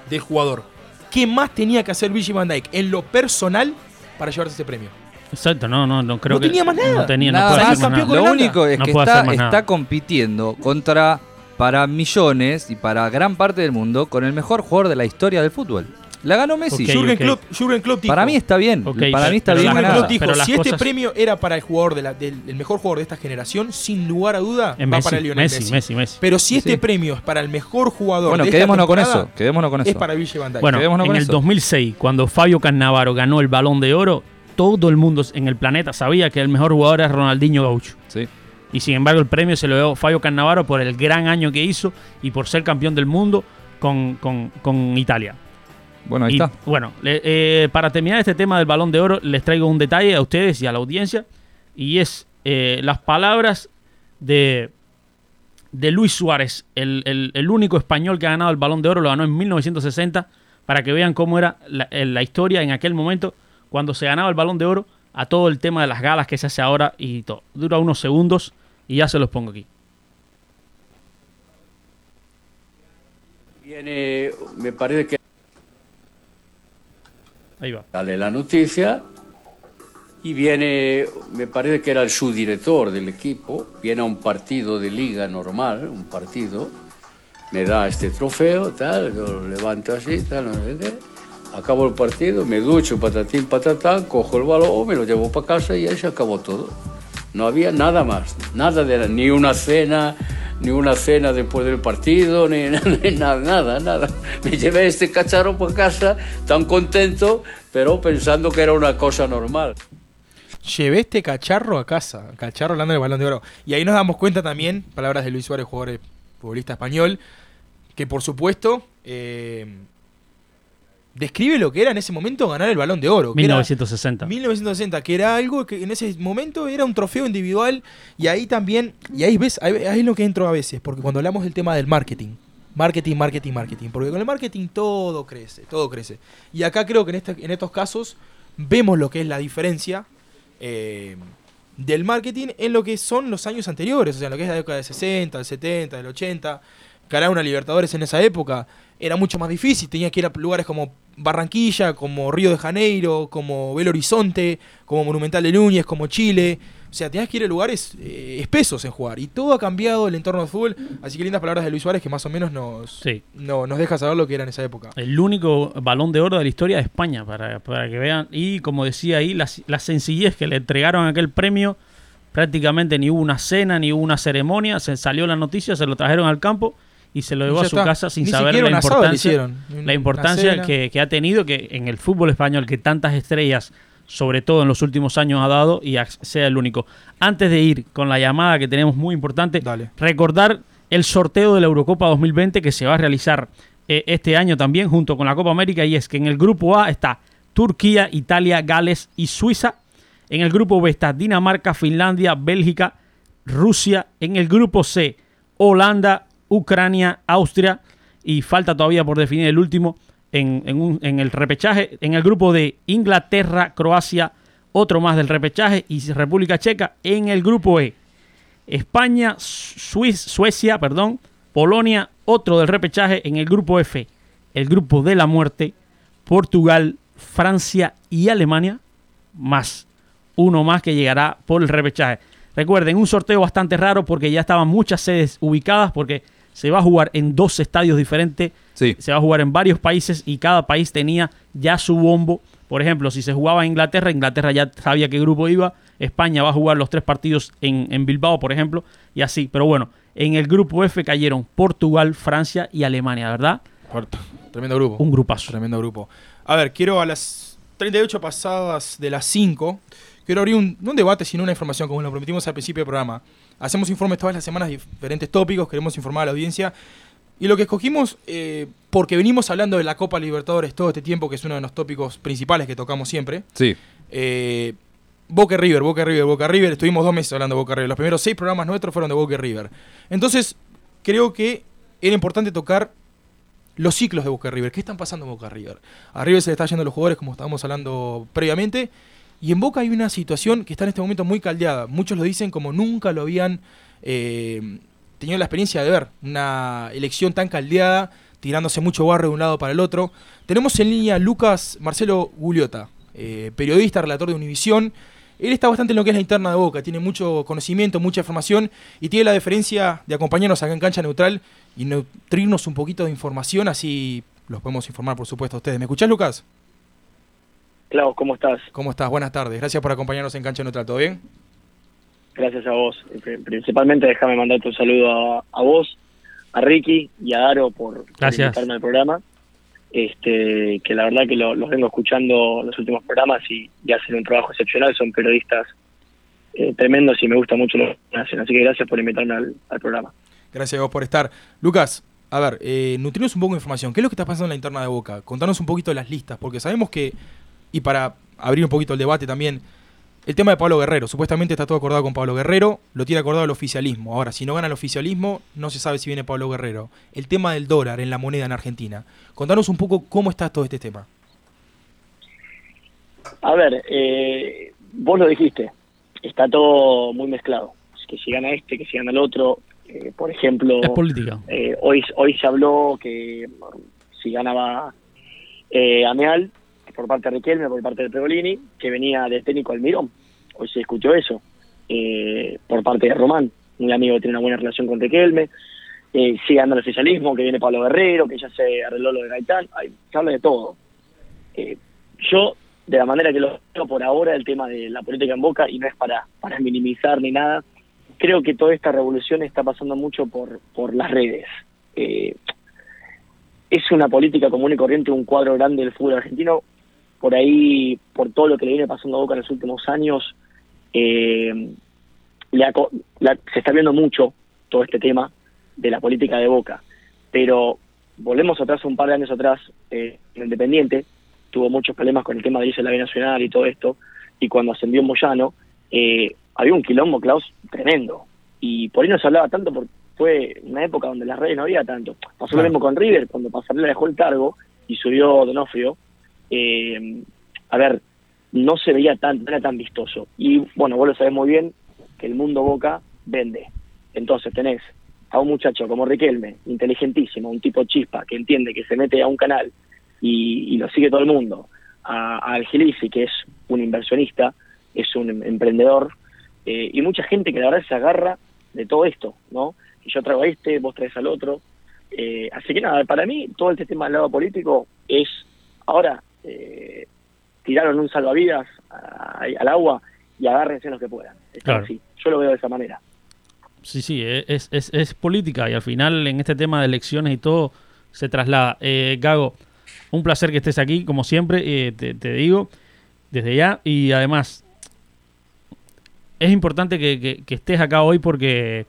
Speaker 2: del jugador, ¿qué más tenía que hacer Virgil van Dijk en lo personal para llevarse ese premio?
Speaker 4: Exacto, no, no, no creo
Speaker 2: No
Speaker 4: que.
Speaker 2: tenía más nada.
Speaker 4: No tenía, no
Speaker 3: Nada
Speaker 4: puede
Speaker 2: más.
Speaker 4: hacer más
Speaker 2: Campeón
Speaker 4: nada.
Speaker 3: Lo
Speaker 2: Holanda.
Speaker 3: único es
Speaker 4: No
Speaker 3: que está, compitiendo contra, para millones y para gran parte del mundo, con el mejor jugador de la historia del fútbol. La ganó Messi.
Speaker 4: Ok,
Speaker 2: Jürgen,
Speaker 4: ok.
Speaker 2: Klopp, Jürgen Klopp dijo,
Speaker 3: Para mí está bien. Para mí está
Speaker 4: pero
Speaker 3: bien
Speaker 2: Jürgen. Klopp dijo,
Speaker 4: Pero las
Speaker 2: si este premio era para el jugador de la- del el mejor jugador de esta generación, sin lugar a duda
Speaker 4: Es
Speaker 2: va
Speaker 4: Messi,
Speaker 2: para Lionel
Speaker 4: Messi,
Speaker 2: Messi.
Speaker 4: Messi, Messi.
Speaker 2: Pero si este
Speaker 3: Sí.
Speaker 2: premio es para el mejor jugador
Speaker 3: Bueno,
Speaker 2: de esta
Speaker 3: quedémonos con eso. Quedémonos con
Speaker 2: es
Speaker 3: eso.
Speaker 2: para Ville Van Dijk.
Speaker 4: Bueno,
Speaker 3: Quedémonos
Speaker 4: en
Speaker 3: con
Speaker 4: el
Speaker 3: eso.
Speaker 4: 2006, cuando Fabio Cannavaro ganó el Balón de Oro, todo el mundo en el planeta sabía que el mejor jugador era Ronaldinho Gaucho.
Speaker 3: Sí.
Speaker 4: Y sin embargo, el premio se lo dio Fabio Cannavaro por el gran año que hizo y por ser campeón del mundo con, con- con Italia.
Speaker 3: Bueno, ahí
Speaker 4: Y,
Speaker 3: está.
Speaker 4: Bueno, le- eh, para terminar este tema del balón de oro, les traigo un detalle a ustedes y a la audiencia. Y es eh, las palabras de, de Luis Suárez, el, el- el único español que ha ganado el balón de oro, lo ganó en 1960, para que vean cómo era la, eh, la historia en aquel momento, cuando se ganaba el balón de oro, a todo el tema de las galas que se hace ahora y todo. Dura unos segundos y ya se los pongo aquí.
Speaker 5: Viene, me parece que
Speaker 4: Ahí va.
Speaker 5: sale la noticia y viene, me parece que era el subdirector del equipo, viene a un partido de liga normal, un partido, me da este trofeo, tal, lo levanto así, tal, no sé qué. Acabo el partido, me ducho, patatín, patatán, cojo el balón, me lo llevo para casa y ahí se acabó todo. No había nada más, nada de ni una cena, ni una cena después del partido, ni, nada, nada, nada. Me llevé este cacharro para casa tan contento, pero pensando que era una cosa normal.
Speaker 2: Llevé este cacharro a casa. Cacharro hablando del balón de oro. Y ahí nos damos cuenta también, palabras de Luis Suárez, jugador eh, futbolista español, que por supuesto eh, describe lo que era en ese momento ganar el balón de oro. que era
Speaker 4: 1960.
Speaker 2: 1960, que era algo que en ese momento era un trofeo individual. Y ahí también, y ahí ves, ahí, ahí es lo que entro a veces, porque cuando hablamos del tema del marketing. Marketing, marketing, marketing. Porque con el marketing todo crece, todo crece. Y acá creo que en, este- en estos casos vemos lo que es la diferencia eh, del marketing en lo que son los años anteriores, o sea, en lo que es la década del 60, del 70, del 80. Ganar una Libertadores en esa época era mucho más difícil, tenías que ir a lugares como Barranquilla, como Río de Janeiro, como Belo Horizonte, como Monumental de Núñez, como Chile. O sea, tenías que ir a lugares eh, espesos en jugar. Y todo ha cambiado el entorno del fútbol. Así que lindas palabras de Luis Suárez que más o menos nos,
Speaker 4: Sí.
Speaker 2: no, nos deja saber lo que era en esa época.
Speaker 4: El único balón de oro de la historia de España, para, para que vean. Y como decía ahí, la, la sencillez que le entregaron aquel premio, prácticamente ni hubo una cena, ni hubo una ceremonia, se salió la noticia, se lo trajeron al campo y se lo llevó a su
Speaker 2: está.
Speaker 4: casa sin
Speaker 2: Ni
Speaker 4: saber la importancia, la importancia que, que ha tenido que en el fútbol español, que tantas estrellas, sobre todo en los últimos años, ha dado y sea el único. Antes de ir con la llamada que tenemos muy importante,
Speaker 2: Dale.
Speaker 4: recordar el sorteo de la Eurocopa 2020 que se va a realizar eh, este año también junto con la Copa América y es que en el grupo A está Turquía, Italia, Gales y Suiza. En el grupo B está Dinamarca, Finlandia, Bélgica, Rusia. En el grupo C, Holanda, Ucrania, Austria. Y falta todavía por definir el último en, el repechaje. En el grupo de Inglaterra, Croacia, otro más del repechaje y República Checa. En el grupo E, España, Suiz- Suecia, perdón, Polonia, otro del repechaje en el grupo F, el grupo de la muerte, Portugal, Francia y Alemania, más uno más que llegará por el repechaje. Recuerden, un sorteo bastante raro porque ya estaban muchas sedes ubicadas porque se va a jugar en dos estadios diferentes,
Speaker 3: Sí.
Speaker 4: se va a jugar en varios países y cada país tenía ya su bombo. Por ejemplo, si se jugaba en Inglaterra, Inglaterra ya sabía qué grupo iba. España va a jugar los tres partidos en, en Bilbao, por ejemplo, y así. Pero bueno, en el grupo F cayeron Portugal, Francia y Alemania, ¿verdad?
Speaker 2: Tremendo grupo.
Speaker 4: Un grupazo.
Speaker 2: Tremendo grupo. A ver, quiero a las 38 pasadas de las 5, quiero abrir un, no un debate, sino una información, como lo prometimos al principio del programa. Hacemos informes todas las semanas de diferentes tópicos, queremos informar a la audiencia. Y lo que escogimos, eh, porque venimos hablando de la Copa Libertadores todo este tiempo, que es uno de los tópicos principales que tocamos siempre.
Speaker 3: Sí.
Speaker 2: Eh, Boca River, Boca River, Boca River. Estuvimos dos meses hablando de Boca River. Los primeros seis programas nuestros fueron de Boca River. Entonces, creo que era importante tocar los ciclos de Boca River. ¿Qué están pasando en Boca River? A River se le está yendo los jugadores, como estábamos hablando previamente. Y en Boca hay una situación que está en este momento muy caldeada. Muchos lo dicen como nunca lo habían eh, tenido la experiencia de ver. Una elección tan caldeada, tirándose mucho barro de un lado para el otro. Tenemos en línea Lucas Marcelo Guliota, eh, periodista, relator de Univisión. Él está bastante en lo que es la interna de Boca, tiene mucho conocimiento, mucha información y tiene la deferencia de acompañarnos acá en Cancha Neutral y nutrirnos un poquito de información, así
Speaker 6: los podemos informar, por supuesto, a ustedes. ¿Me escuchás, Lucas?
Speaker 7: Klaus, ¿cómo estás?
Speaker 6: ¿Cómo estás? Buenas tardes. Gracias por acompañarnos en Cancha Neutral. ¿Todo bien?
Speaker 7: Gracias a vos. Pri- Principalmente déjame mandarte un saludo a, a vos, a Ricky y a Daro por,
Speaker 4: Gracias.
Speaker 7: invitarme al programa. Este, que la verdad que lo- los vengo escuchando los últimos programas y, y hacen un trabajo excepcional, son periodistas eh, tremendos y me gusta mucho lo que hacen. Así que gracias por invitarme al, al programa.
Speaker 6: Gracias a vos por estar. Lucas, a ver, eh, nutrinos un poco de información. ¿Qué es lo que está pasando en la interna de Boca? Contanos un poquito de las listas, porque sabemos que, y para abrir un poquito el debate también, el tema de Pablo Guerrero. Supuestamente está todo acordado con Pablo Guerrero, lo tiene acordado el oficialismo. Ahora, si no gana el oficialismo, no se sabe si viene Pablo Guerrero. El tema del dólar en la moneda en Argentina. Contanos un poco cómo está todo este tema.
Speaker 7: A ver, eh, vos lo dijiste, está todo muy mezclado. Que si gana este, que si gana el otro. Eh, por ejemplo,
Speaker 4: Es política.
Speaker 7: Eh, hoy, hoy se habló que si ganaba eh, Ameal por parte de Riquelme, por parte de Pregolini, que venía de técnico Almirón. Hoy se discutió eso eh, por parte de Román, un amigo que tiene una buena relación con Riquelme. Eh, sigue andando el oficialismo, que viene Pablo Guerrero, que ya se arregló lo de Gaitán. Se habla de todo. Eh, yo, de la manera que lo veo por ahora, el tema de la política en Boca, y no es para, para minimizar ni nada, creo que toda esta revolución está pasando mucho por, por las redes. Eh, es una política común y corriente, un cuadro grande del fútbol argentino. Por ahí, por todo lo que le viene pasando a Boca en los últimos años, eh, la- se está viendo mucho todo este tema de la política de Boca. Pero volvemos atrás, un par de años atrás, eh, en Independiente, tuvo muchos problemas con el tema de irse a la B Nacional y todo esto, y cuando ascendió Moyano, eh, había un quilombo, Klaus, tremendo. Y por ahí no se hablaba tanto porque fue una época donde las redes no había tanto. Pasó lo
Speaker 4: Claro.
Speaker 7: mismo con River, cuando Pasarela dejó el cargo y subió Donofrio. Eh, a ver, no se veía tan, no era tan vistoso. Y bueno, vos lo sabés muy bien que el mundo Boca vende. Entonces tenés a un muchacho como Riquelme, inteligentísimo, un tipo chispa, que entiende que se mete a un canal y, y lo sigue todo el mundo. A, a que es un inversionista, es un em- emprendedor, eh, y mucha gente que la verdad se agarra de todo esto, ¿no? Que yo traigo a este, vos traes al otro. Eh, así que nada, para mí todo este tema del lado político es, ahora, eh, tiraron un salvavidas a- al agua y agárrense los que puedan.
Speaker 4: Claro.
Speaker 7: así. Yo lo veo de esa manera.
Speaker 4: Sí, sí, e, es, es, es política y al final en este tema de elecciones y todo se traslada. Eh, Gago, un placer que estés aquí, como siempre, eh, te, te digo, desde ya. Y además, es importante que, que- que estés acá hoy porque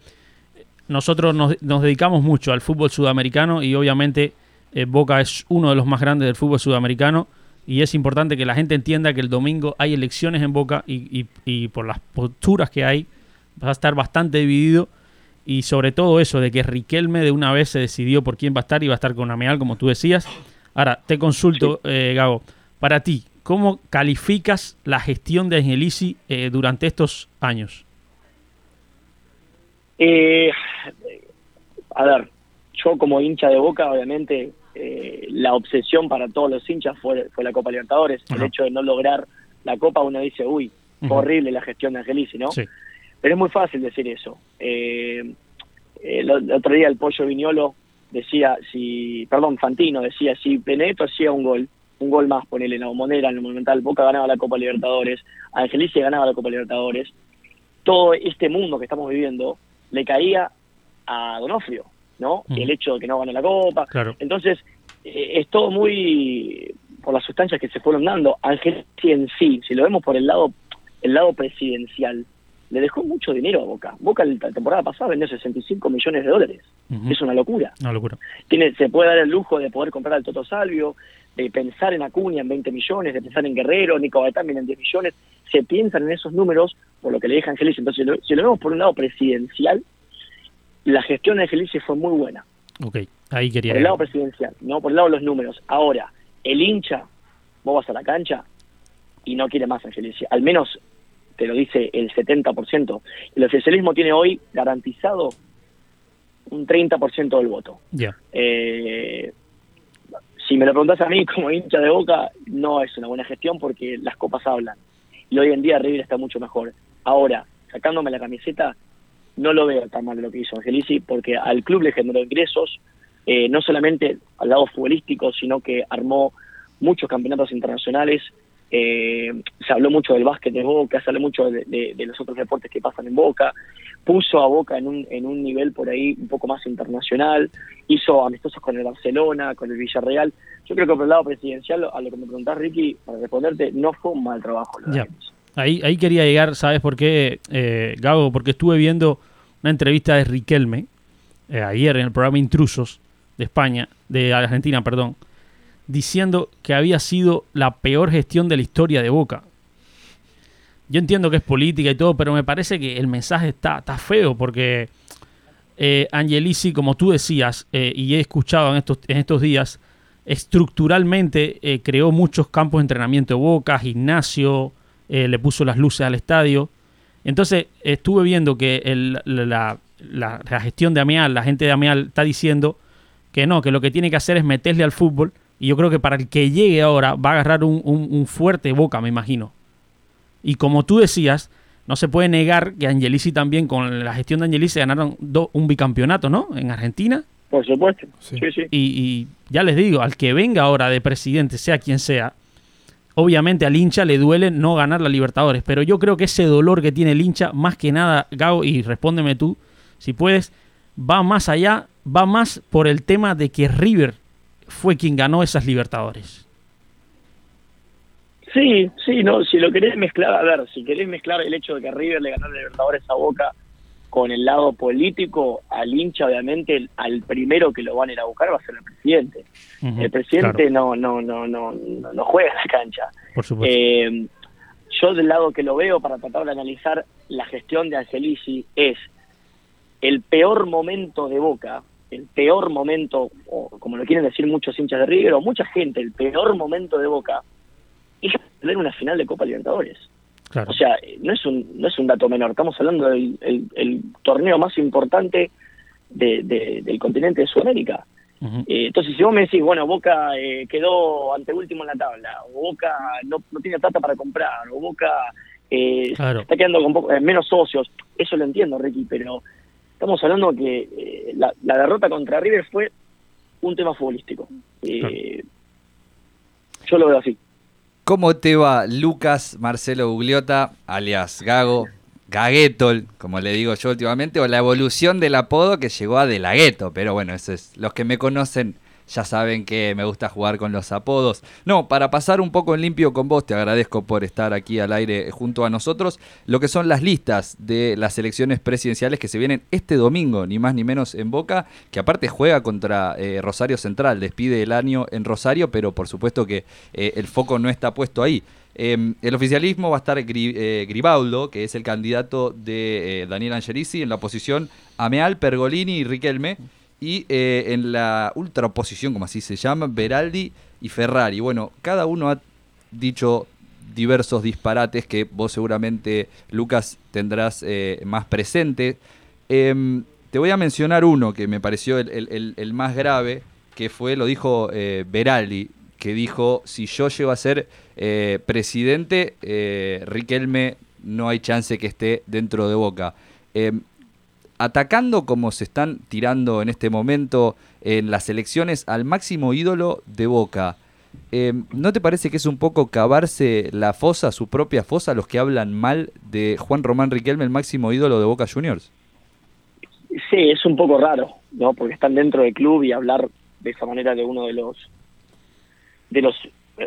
Speaker 4: nosotros nos, nos dedicamos mucho al fútbol sudamericano y obviamente eh, Boca es uno de los más grandes del fútbol sudamericano. Y es importante que la gente entienda que el domingo hay elecciones en Boca y, y- y por las posturas que hay, va a estar bastante dividido y sobre todo eso de que Riquelme de una vez se decidió por quién va a estar y va a estar con Ameal, como tú decías. Ahora, te consulto, eh, Gago, para ti, ¿cómo calificas la gestión de Angelici eh, durante estos años?
Speaker 7: Eh, a ver, yo como hincha de Boca, obviamente, eh, la obsesión para todos los hinchas fue, fue la Copa Libertadores. El hecho de no lograr la Copa, uno dice, uy, horrible la gestión de Angelici, ¿no?
Speaker 4: Sí.
Speaker 7: Pero es muy fácil decir eso. Eh, el, el otro día el Pollo Viñolo decía, si, perdón, Fantino decía, si Benedetto hacía un gol, un gol más, ponele en la bombonera, en el Monumental, Boca ganaba la Copa Libertadores, Angelici ganaba la Copa Libertadores, todo este mundo que estamos viviendo le caía a Donofrio, ¿no? El hecho de que no ganó la Copa.
Speaker 4: Claro.
Speaker 7: Entonces, eh, es todo muy por las sustancias que se fueron dando. Angelici en sí, si lo vemos por el lado el lado presidencial, le dejó mucho dinero a Boca. Boca la temporada pasada vendió 65 millones de dólares. Es una locura.
Speaker 4: Una locura.
Speaker 7: Tiene, se puede dar el lujo de poder comprar al Toto Salvio, de pensar en Acuña en 20 millones, de pensar en Guerrero, Nico viene en 10 millones. Se piensan en esos números por lo que le deja Angelici. Entonces, si lo, si lo vemos por un lado presidencial, la gestión de Angelici fue muy buena.
Speaker 4: Ok, ahí quería...
Speaker 7: Por el lado presidencial, no por el lado de los números. Ahora, el hincha, vos vas a la cancha y no quiere más Angelici. Al menos te lo dice el 70%. El oficialismo tiene hoy garantizado un 30% del voto.
Speaker 4: Ya.
Speaker 7: Eh, si me lo preguntás a mí como hincha de Boca, no es una buena gestión porque las copas hablan. Y hoy en día River está mucho mejor. Ahora, sacándome la camiseta, no lo veo tan mal lo que hizo Angelici porque al club le generó ingresos, eh, no solamente al lado futbolístico, sino que armó muchos campeonatos internacionales. eh, se habló mucho del básquet de Boca, se habló mucho de, de- de los otros deportes que pasan en Boca. Puso a Boca en un, en un nivel por ahí un poco más internacional. Hizo amistosos con el Barcelona, con el Villarreal. Yo creo que por el lado presidencial, a lo que me preguntás, Ricky, para responderte, no fue un mal trabajo. lo.
Speaker 4: Ahí, ahí quería llegar, ¿sabes por qué, eh, Gago? Porque estuve viendo una entrevista de Riquelme eh, ayer en el programa Intrusos de España, de Argentina, perdón, diciendo que había sido la peor gestión de la historia de Boca. Yo entiendo que es política y todo, pero me parece que el mensaje está, está feo porque eh, Angelici, como tú decías, eh, y he escuchado en estos, en estos días, estructuralmente eh, creó muchos campos de entrenamiento de Boca, gimnasio, le puso las luces al estadio. Entonces estuve viendo que el- la, la- la gestión de Ameal, la gente de Ameal está diciendo que no, que lo que tiene que hacer es meterle al fútbol. Y yo creo que para el que llegue ahora va a agarrar un, un- un fuerte boca, me imagino. Y como tú decías, no se puede negar que Angelici también, con la gestión de Angelici, ganaron do- un bicampeonato, ¿no? En Argentina.
Speaker 7: Por supuesto.
Speaker 6: Sí.
Speaker 7: Sí, sí.
Speaker 4: Y, y ya les digo, al que venga ahora de presidente, sea quien sea, obviamente al hincha le duele no ganar la Libertadores. Pero yo creo que ese dolor que tiene el hincha, más que nada, Gao, y respóndeme tú, si puedes, va más allá, va más por el tema de que River fue quien ganó esas Libertadores.
Speaker 7: Sí, sí, no, si lo querés mezclar, a ver, si querés mezclar el hecho de que River le ganó a Libertadores a Boca con el lado político, al hincha, obviamente, al primero que lo van a ir a buscar va a ser el presidente. El presidente
Speaker 4: claro,
Speaker 7: no, no, no, no, no, no juega en la cancha.
Speaker 4: por supuesto.
Speaker 7: Eh, yo del lado que lo veo para tratar de analizar la gestión de Angelici es el peor momento de Boca, el peor momento, o como lo quieren decir muchos hinchas de River o mucha gente, el peor momento de Boca es perder una final de Copa Libertadores.
Speaker 4: Claro.
Speaker 7: O sea, no es un, no es un dato menor, estamos hablando del el, el torneo más importante de- de- del continente de Sudamérica. Eh, entonces, si vos me decís, bueno, Boca eh, quedó anteúltimo en la tabla, o Boca no, no tiene plata para comprar, o Boca eh,
Speaker 4: Claro.
Speaker 7: está quedando con poco- eh, menos socios, eso lo entiendo, Ricky, pero estamos hablando que eh, la, la derrota contra River fue un tema futbolístico. Eh, Yo lo veo así.
Speaker 3: ¿Cómo te va Lucas Marcelo Gugliota, alias Gago, Gaguetol, como le digo yo últimamente, o la evolución del apodo que llegó a De La Gueto? Pero bueno, eso es, los que me conocen ya saben que me gusta jugar con los apodos. No, para pasar un poco en limpio con vos, te agradezco por estar aquí al aire junto a nosotros, lo que son las listas de las elecciones presidenciales que se vienen este domingo, ni más ni menos en Boca, que aparte juega contra eh, Rosario Central, despide el año en Rosario, pero por supuesto que eh, el foco no está puesto ahí. Eh, el oficialismo va a estar eh, Gribaldo, que es el candidato de Daniel Angelici, en la oposición Ameal, Pergolini y Riquelme. Y eh, en la ultraoposición, como así se llama, Beraldi y Ferrari. Bueno, cada uno ha dicho diversos disparates que vos seguramente, Lucas, tendrás eh, más presente. Em, te voy a mencionar uno que me pareció el, más grave, que fue, lo dijo eh, Beraldi, que dijo, si yo llego a ser eh, presidente, eh, Riquelme no hay chance que esté dentro de Boca. Em, atacando como se están tirando en este momento en las elecciones al máximo ídolo de Boca. Eh, ¿No te parece que es un poco cavarse la fosa, su propia fosa, los que hablan mal de Juan Román Riquelme, el máximo ídolo de Boca Juniors?
Speaker 7: Sí, es un poco raro, ¿no? Porque están dentro del club y hablar de esa manera de uno de los de los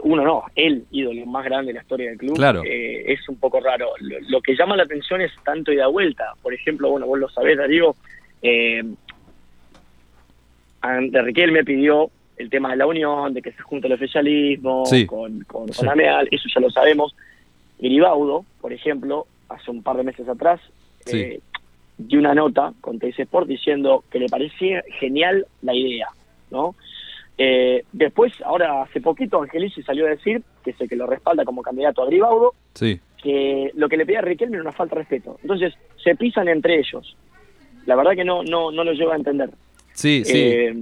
Speaker 7: uno no, el ídolo más grande de la historia del club
Speaker 3: Claro.
Speaker 7: eh, es un poco raro. Lo, lo que llama la atención es tanto y da vuelta. Por ejemplo, bueno, vos lo sabés, Darío, eh, de Riquelme pidió el tema de la unión, de que se junte el oficialismo
Speaker 3: Sí.
Speaker 7: con, con,
Speaker 4: Sí.
Speaker 7: con Ameal, eso ya lo sabemos. Gribaudo, por ejemplo, hace un par de meses atrás,
Speaker 3: Sí.
Speaker 7: eh, dio una nota con TS Sport diciendo que le parecía genial la idea, ¿no? Eh, después, ahora hace poquito, Angelici salió a decir, que el que lo respalda como candidato a Gribaudo,
Speaker 3: Sí.
Speaker 7: que lo que le pedía a Riquelme era una falta de respeto. Entonces, se pisan entre ellos. La verdad que no no no lo llevo a entender.
Speaker 3: Sí, sí.
Speaker 7: Eh,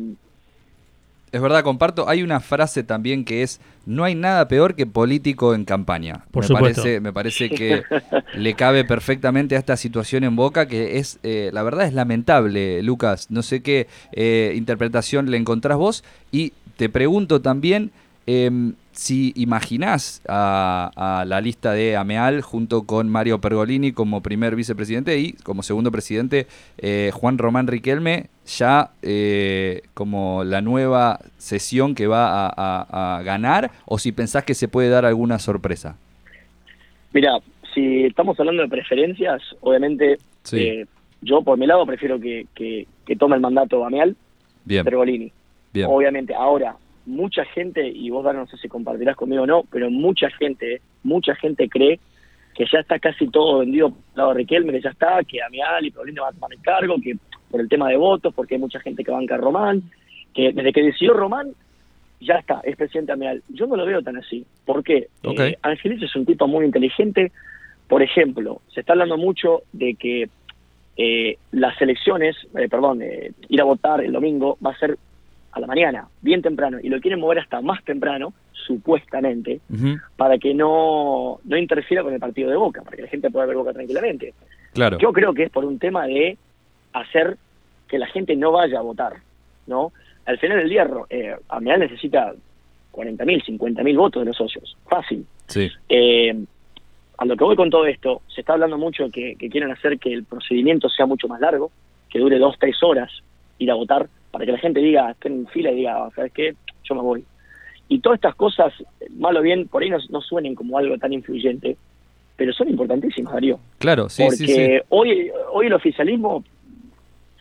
Speaker 3: Es verdad, comparto. Hay una frase también que es, no hay nada peor que político en campaña.
Speaker 4: Por
Speaker 3: me
Speaker 4: supuesto.
Speaker 3: Parece, me parece que le cabe perfectamente a esta situación en Boca, que es, eh, la verdad es lamentable, Lucas. No sé qué eh, interpretación le encontrás vos. Y te pregunto también em, si imaginás a, a la lista de Ameal junto con Mario Pergolini como primer vicepresidente y como segundo presidente eh, Juan Román Riquelme, ya eh, como la nueva sesión que va a, a- a ganar, o si pensás que se puede dar alguna sorpresa.
Speaker 7: Mira, si estamos hablando de preferencias, obviamente
Speaker 3: Sí.
Speaker 7: eh, yo por mi lado prefiero que, que, que tome el mandato Ameal,
Speaker 3: Bien,
Speaker 7: Pergolini.
Speaker 3: bien.
Speaker 7: Obviamente, ahora, mucha gente, y vos Dani, no sé si compartirás conmigo o no, pero mucha gente, mucha gente cree que ya está casi todo vendido por el lado de Riquelme, que ya está, que Amial y Pergolini van a tomar el cargo, que por el tema de votos, porque hay mucha gente que banca a Román, que desde que decidió Román, ya está, es presidente Amial. Yo no lo veo tan así. ¿Por qué?
Speaker 3: Ok.
Speaker 7: Eh, Angelis es un tipo muy inteligente. Por ejemplo, se está hablando mucho de que eh, las elecciones, eh, perdón, eh, ir a votar el domingo va a ser a la mañana, bien temprano, y lo quieren mover hasta más temprano, supuestamente, para que no, no interfiera con el partido de Boca, para que la gente pueda ver Boca tranquilamente.
Speaker 3: Claro.
Speaker 7: Yo creo que es por un tema de hacer que la gente no vaya a votar, ¿no? Al final del día, eh, Ameal necesita 40.000, 50.000 votos de los socios, fácil.
Speaker 3: Sí,
Speaker 7: Eh, a lo que voy con todo esto, se está hablando mucho que, que quieren hacer que el procedimiento sea mucho más largo, que dure dos, tres horas ir a votar, para que la gente diga, esté en fila y diga, ¿sabes qué? Yo me voy. Y todas estas cosas, mal o bien, por ahí no, no suenen como algo tan influyente, pero son importantísimas, Darío.
Speaker 3: claro, sí,
Speaker 7: porque
Speaker 3: sí, sí.
Speaker 7: hoy hoy el oficialismo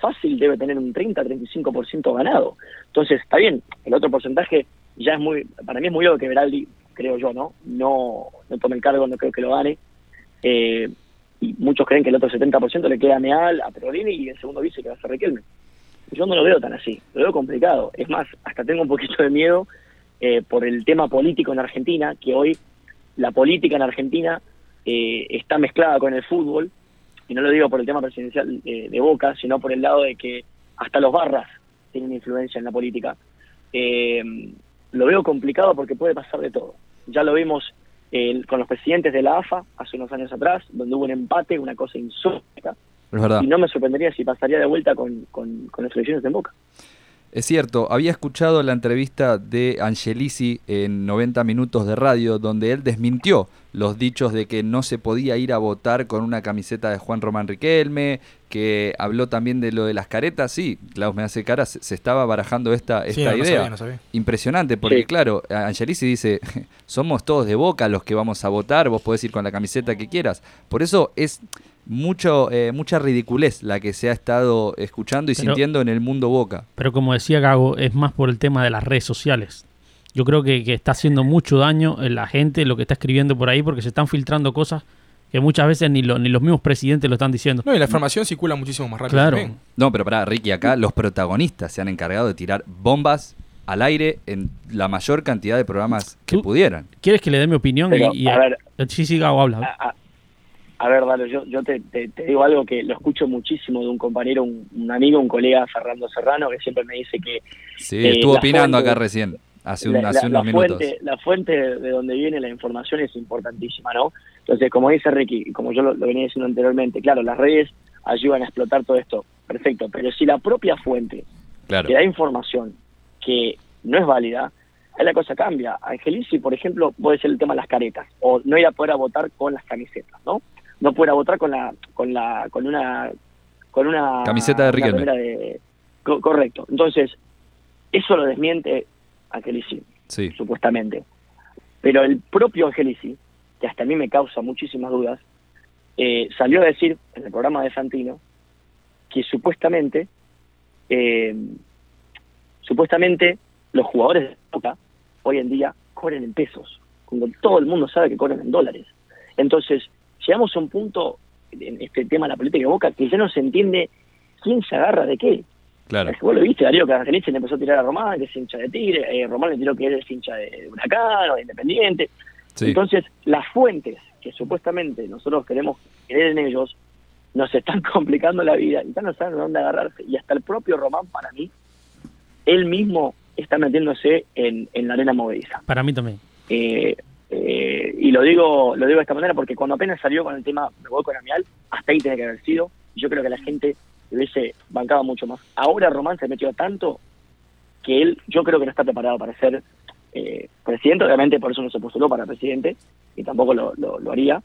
Speaker 7: fácil debe tener un 30-35% ganado. Entonces, está bien, el otro porcentaje ya es muy, para mí es muy obvio que Veraldi, creo yo, ¿no? No, tome el cargo, no creo que lo gane. Eh, y muchos creen que el otro 70% le queda a Meal, a Perolini y el segundo vice que va a ser Riquelme. Yo no lo veo tan así, lo veo complicado. Es más, hasta tengo un poquito de miedo eh, por el tema político en Argentina, que hoy la política en Argentina eh, está mezclada con el fútbol, y no lo digo por el tema presidencial de, de Boca, sino por el lado de que hasta los barras tienen influencia en la política. Eh, lo veo complicado porque puede pasar de todo. Ya lo vimos eh, con los presidentes de la AFA hace unos años atrás, donde hubo un empate, una cosa insólita, y no me sorprendería si pasaría de vuelta con, con, con las elecciones en Boca.
Speaker 3: Es cierto, había escuchado la entrevista de Angelisi en 90 minutos de radio donde él desmintió los dichos de que no se podía ir a votar con una camiseta de Juan Román Riquelme, que habló también de lo de las caretas, sí, Klaus me hace cara, se, estaba barajando esta,
Speaker 6: Sí,
Speaker 3: esta
Speaker 6: no, no
Speaker 3: idea.
Speaker 6: sabía, no sabía.
Speaker 3: Impresionante, porque
Speaker 7: Sí.
Speaker 3: claro, Angelisi dice, somos todos de boca los que vamos a votar, vos podés ir con la camiseta que quieras. Por eso es mucho eh, mucha ridiculez la que se ha estado escuchando y
Speaker 4: Pero-
Speaker 3: sintiendo en el mundo boca.
Speaker 4: Pero como decía Gago, es más por el tema de las redes sociales. Yo creo que, que está haciendo mucho daño en la gente lo que está escribiendo por ahí porque se están filtrando cosas que muchas veces ni, lo- ni los mismos presidentes lo están diciendo.
Speaker 6: No, y la información circula muchísimo más rápido.
Speaker 4: Claro.
Speaker 6: también.
Speaker 3: No, pero para Ricky, acá los protagonistas se han encargado de tirar bombas al aire en la mayor cantidad de programas que pudieran.
Speaker 4: ¿Quieres que le dé mi opinión?
Speaker 7: Pero,
Speaker 4: y, y-
Speaker 7: a ver.
Speaker 4: Sí, sí, Gago, habla.
Speaker 7: A, a- ver, Dalo, yo, yo te, te- te digo algo que lo escucho muchísimo de un compañero, un, un amigo, un colega, Fernando Serrano, que siempre me dice que
Speaker 3: Sí,
Speaker 7: Eh,
Speaker 3: estuvo opinando
Speaker 7: fuente-
Speaker 3: acá recién, hace, un-
Speaker 7: la,
Speaker 3: hace
Speaker 7: la-
Speaker 3: unos
Speaker 7: la
Speaker 3: minutos.
Speaker 7: fuente, la fuente de donde viene la información es importantísima, ¿no? Entonces, como dice Ricky, y como yo lo, lo venía diciendo anteriormente, claro, las redes ayudan a explotar todo esto, perfecto, pero si la propia fuente
Speaker 3: Claro,
Speaker 7: que da información que no es válida, ahí la cosa cambia. Angelici, por ejemplo, puede ser el tema de las caretas, o no ir a poder a votar con las camisetas, ¿no? No poder a votar con la, con la, con una, con una
Speaker 3: Camiseta de Riquelme.
Speaker 7: remera de- co- correcto. Entonces, eso lo desmiente Angelici,
Speaker 3: sí,
Speaker 7: supuestamente. Pero el propio Angelici, que hasta a mí me causa muchísimas dudas, eh, salió a decir en el programa de Santino que supuestamente, eh, supuestamente los jugadores de Boca hoy en día cobran en pesos, cuando todo el mundo sabe que cobran en dólares. Entonces, llegamos a un punto en este tema de la política de Boca que ya no se entiende quién se agarra de qué.
Speaker 3: claro.
Speaker 7: Vos lo viste, Darío, que Angelici le empezó a tirar a Román, que es hincha de Tigre, eh, Román le tiró que es hincha de Huracán o de Independiente.
Speaker 3: Sí.
Speaker 7: Entonces, las fuentes que supuestamente nosotros queremos creer en ellos, nos están complicando la vida y ya no saben de dónde agarrarse. Y hasta el propio Román, para mí, él mismo está metiéndose en, en la arena movediza.
Speaker 4: Para mí también.
Speaker 7: Eh, eh, y lo digo lo digo de esta manera porque cuando apenas salió con el tema me voy con Amial, hasta ahí tiene que haber sido. Y yo creo que la gente le hubiese bancado mucho más. Ahora Román se metió tanto que él, yo creo que no está preparado para ser eh, presidente, obviamente por eso no se postuló para presidente y tampoco lo, lo, lo haría.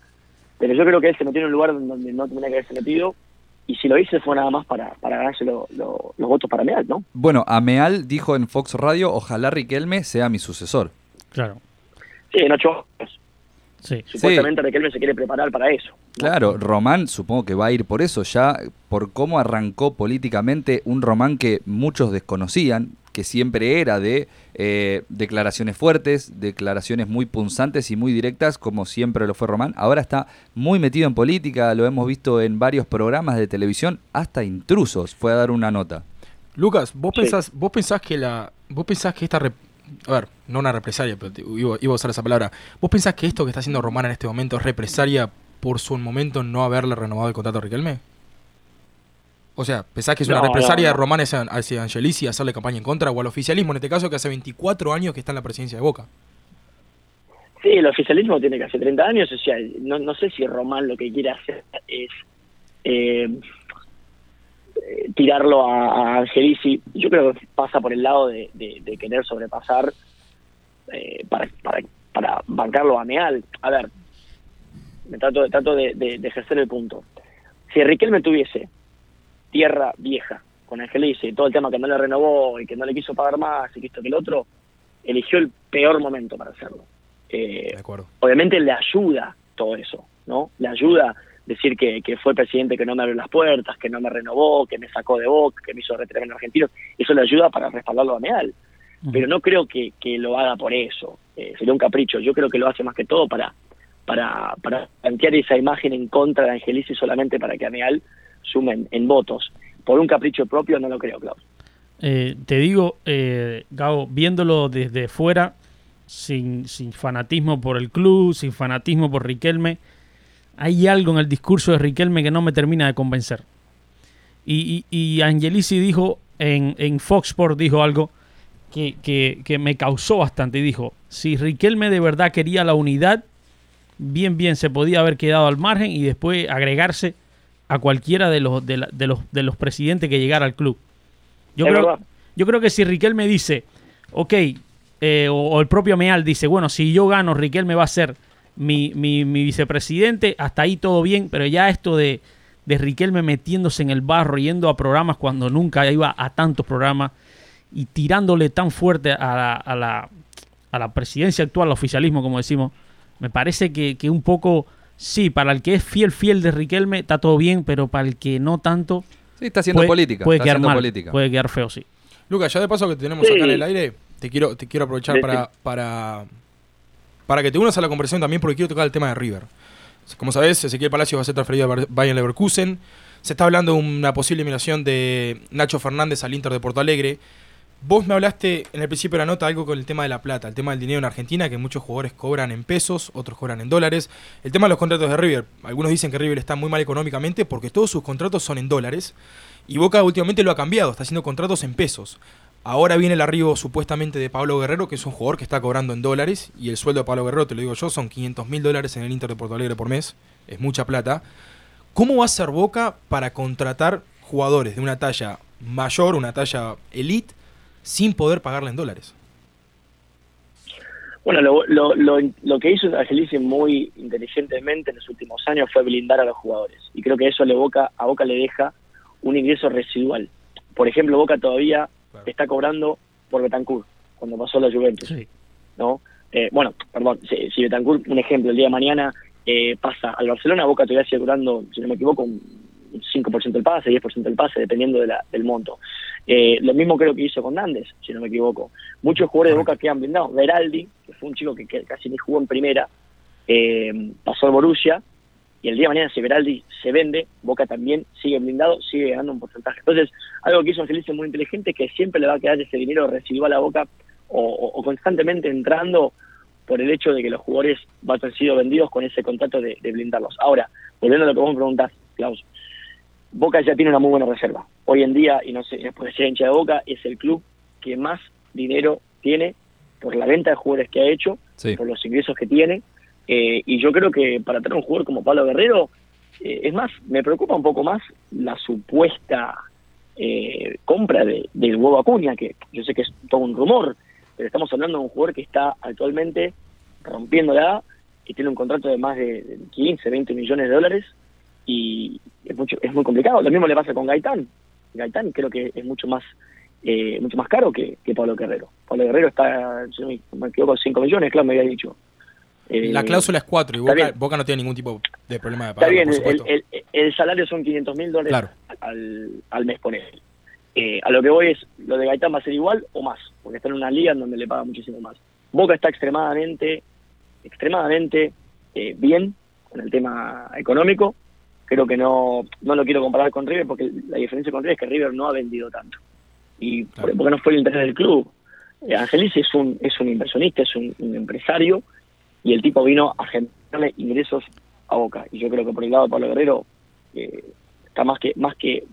Speaker 7: Pero yo creo que él se metió en un lugar donde no tenía que haberse metido y si lo hice fue nada más para, para ganarse lo- lo- los votos para Meal, ¿no?
Speaker 3: Bueno, Ameal dijo en Fox Radio, ojalá Riquelme sea mi sucesor.
Speaker 4: Claro.
Speaker 7: Sí, en ocho años.
Speaker 4: Sí.
Speaker 7: Supuestamente Riquelme se quiere preparar para eso.
Speaker 3: Claro, Román supongo que va a ir por eso, ya por cómo arrancó políticamente un Román que muchos desconocían, que siempre era de eh, declaraciones fuertes, declaraciones muy punzantes y muy directas, como siempre lo fue Román. Ahora está muy metido en política, lo hemos visto en varios programas de televisión, hasta intrusos fue a dar una nota.
Speaker 2: Lucas, vos
Speaker 7: Sí.
Speaker 2: pensás, vos pensás que la. Vos pensás que esta a ver, no una represalia, pero te- iba, iba a usar esa palabra. ¿Vos pensás que esto que está haciendo Román en este momento es represalia por su momento no haberle renovado el contrato a Riquelme? O sea, ¿pensás que es una represalia
Speaker 7: no,
Speaker 2: de
Speaker 7: no.
Speaker 2: Román hacia, hacia Angelici hacerle campaña en contra o al oficialismo, en este caso que hace 24 años que está en la presidencia de Boca?
Speaker 7: Sí, el oficialismo tiene casi 30 años, o sea, no, no sé si Román lo que quiere hacer es eh, eh, tirarlo a, a Angelici. Yo creo que pasa por el lado de, de- de querer sobrepasar eh, para, para, para bancarlo a Meal. A ver, me trato, trato de, de- ejercer el punto. Si Riquelme tuviese tierra vieja con Angelici, todo el tema que no le renovó y que no le quiso pagar más y que esto que el otro, eligió el peor momento para hacerlo. Eh,
Speaker 2: De acuerdo.
Speaker 7: obviamente le ayuda todo eso, ¿no? Le ayuda decir que, que fue el presidente que no me abrió las puertas, que no me renovó, que me sacó de Boca, que me hizo retirarme en argentino. Eso le ayuda para respaldarlo a Meal. Pero no creo que, que lo haga por eso. Eh, sería un capricho. Yo creo que lo hace más que todo para para, para plantear esa imagen en contra de Angelici solamente para que a Meal sumen en votos. Por un capricho propio no lo creo, Klaus.
Speaker 4: Eh, te digo, eh, Gabo, viéndolo desde fuera, sin, sin fanatismo por el club, sin fanatismo por Riquelme, hay algo en el discurso de Riquelme que no me termina de convencer. Y, y, y Angelici dijo en, en Fox Sports dijo algo que, que- que me causó bastante. Y dijo, si Riquelme de verdad quería la unidad, bien, bien, se podía haber quedado al margen y después agregarse a cualquiera de los, de, la- de los, de los presidentes que llegara al club. Yo
Speaker 7: Es
Speaker 4: creo,
Speaker 7: verdad.
Speaker 4: yo creo que si Riquelme dice, ok, eh, o, o el propio Meal dice, bueno, si yo gano, Riquelme va a ser mi, mi- mi vicepresidente, hasta ahí todo bien, pero ya esto de, de Riquelme metiéndose en el barro, yendo a programas cuando nunca iba a tantos programas y tirándole tan fuerte a la, a la, a la presidencia actual, al oficialismo, como decimos, me parece que, que un poco, sí, para el que es fiel, fiel de Riquelme, está todo bien, pero para el que no tanto,
Speaker 3: Sí, está haciendo
Speaker 4: puede,
Speaker 3: política.
Speaker 4: puede
Speaker 3: está
Speaker 4: quedar
Speaker 3: haciendo
Speaker 4: mal,
Speaker 3: política.
Speaker 4: puede quedar feo, sí.
Speaker 2: Lucas, ya de paso que tenemos
Speaker 7: Sí.
Speaker 2: acá en el aire, te quiero, te quiero aprovechar
Speaker 7: Sí,
Speaker 2: para, para, para que te unas a la conversación también porque quiero tocar el tema de River. Como sabes, Ezequiel Palacios va a ser transferido a Bayern Leverkusen. Se está hablando de una posible eliminación de Nacho Fernández al Inter de Porto Alegre. Vos me hablaste en el principio de la nota algo con el tema de la plata, el tema del dinero en Argentina, que muchos jugadores cobran en pesos, otros cobran en dólares. El tema de los contratos de River. Algunos dicen que River está muy mal económicamente porque todos sus contratos son en dólares. Y Boca últimamente lo ha cambiado, está haciendo contratos en pesos. Ahora viene el arribo supuestamente de Pablo Guerrero, que es un jugador que está cobrando en dólares. Y el sueldo de Pablo Guerrero, te lo digo yo, son 500 mil dólares en el Inter de Porto Alegre por mes. Es mucha plata. ¿Cómo va a hacer Boca para contratar jugadores de una talla mayor, una talla elite, sin poder pagarle en dólares?
Speaker 7: Bueno, lo, lo, lo, lo que hizo Angelici muy inteligentemente en los últimos años fue blindar a los jugadores. Y creo que eso le Boca, a Boca le deja un ingreso residual. Por ejemplo, Boca todavía
Speaker 2: Claro.
Speaker 7: está cobrando por Betancourt, cuando pasó la Juventus.
Speaker 4: Sí.
Speaker 7: ¿no? Eh, bueno, perdón, si, si Betancourt, un ejemplo, el día de mañana eh, pasa al Barcelona, Boca todavía sigue cobrando, si no me equivoco, un 5% del pase, 10% del pase, dependiendo de la- del monto. Eh, lo mismo creo que hizo con Nández, si no me equivoco. Muchos jugadores de Boca quedan blindados. Veraldi, que fue un chico que, que casi ni jugó en primera, eh, pasó al Borussia, y el día de mañana si Veraldi se vende, Boca también sigue blindado, sigue ganando un porcentaje. Entonces, algo que hizo Angelici muy inteligente que siempre le va a quedar ese dinero residual a Boca o, o- o constantemente entrando por el hecho de que los jugadores van a haber sido vendidos con ese contrato de, de blindarlos. Ahora, volviendo a lo que vos me preguntás, Klaus, Boca ya tiene una muy buena reserva. Hoy en día, y no sé, después de ser hincha de Boca, es el club que más dinero tiene por la venta de jugadores que ha hecho,
Speaker 3: Sí.
Speaker 7: por los ingresos que tiene. Eh, y yo creo que para tener un jugador como Pablo Guerrero, eh, es más, me preocupa un poco más la supuesta eh, compra de, del huevo Acuña, que yo sé que es todo un rumor, pero estamos hablando de un jugador que está actualmente rompiéndola y tiene un contrato de más de de 15, 20 millones de dólares y es mucho es muy complicado. Lo mismo le pasa con Gaitán. Gaitán creo que es mucho más eh, mucho más caro que, que Pablo Guerrero. Pablo Guerrero está, si no me equivoco, 5 millones, claro, me había dicho. Eh,
Speaker 6: La cláusula es 4 y
Speaker 7: está
Speaker 6: Boca. Boca no tiene ningún tipo de problema de
Speaker 7: Está
Speaker 6: pagar,
Speaker 7: bien,
Speaker 6: por
Speaker 7: el,
Speaker 6: supuesto.
Speaker 7: el- el salario son 500 mil dólares
Speaker 6: Claro.
Speaker 7: al, al mes, por Eh, a lo que voy es, lo de Gaitán va a ser igual o más, porque está en una liga en donde le paga muchísimo más. Boca está extremadamente, extremadamente eh, bien con el tema económico. Creo que no, no lo quiero comparar con River porque la diferencia con River es que River no ha vendido tanto. Y por- porque no fue el interés del club. Eh, Angelici es un, es un inversionista, es un, un empresario y el tipo vino a generarle ingresos a Boca. Y yo creo que por el lado de Pablo Guerrero eh, está más que, más que,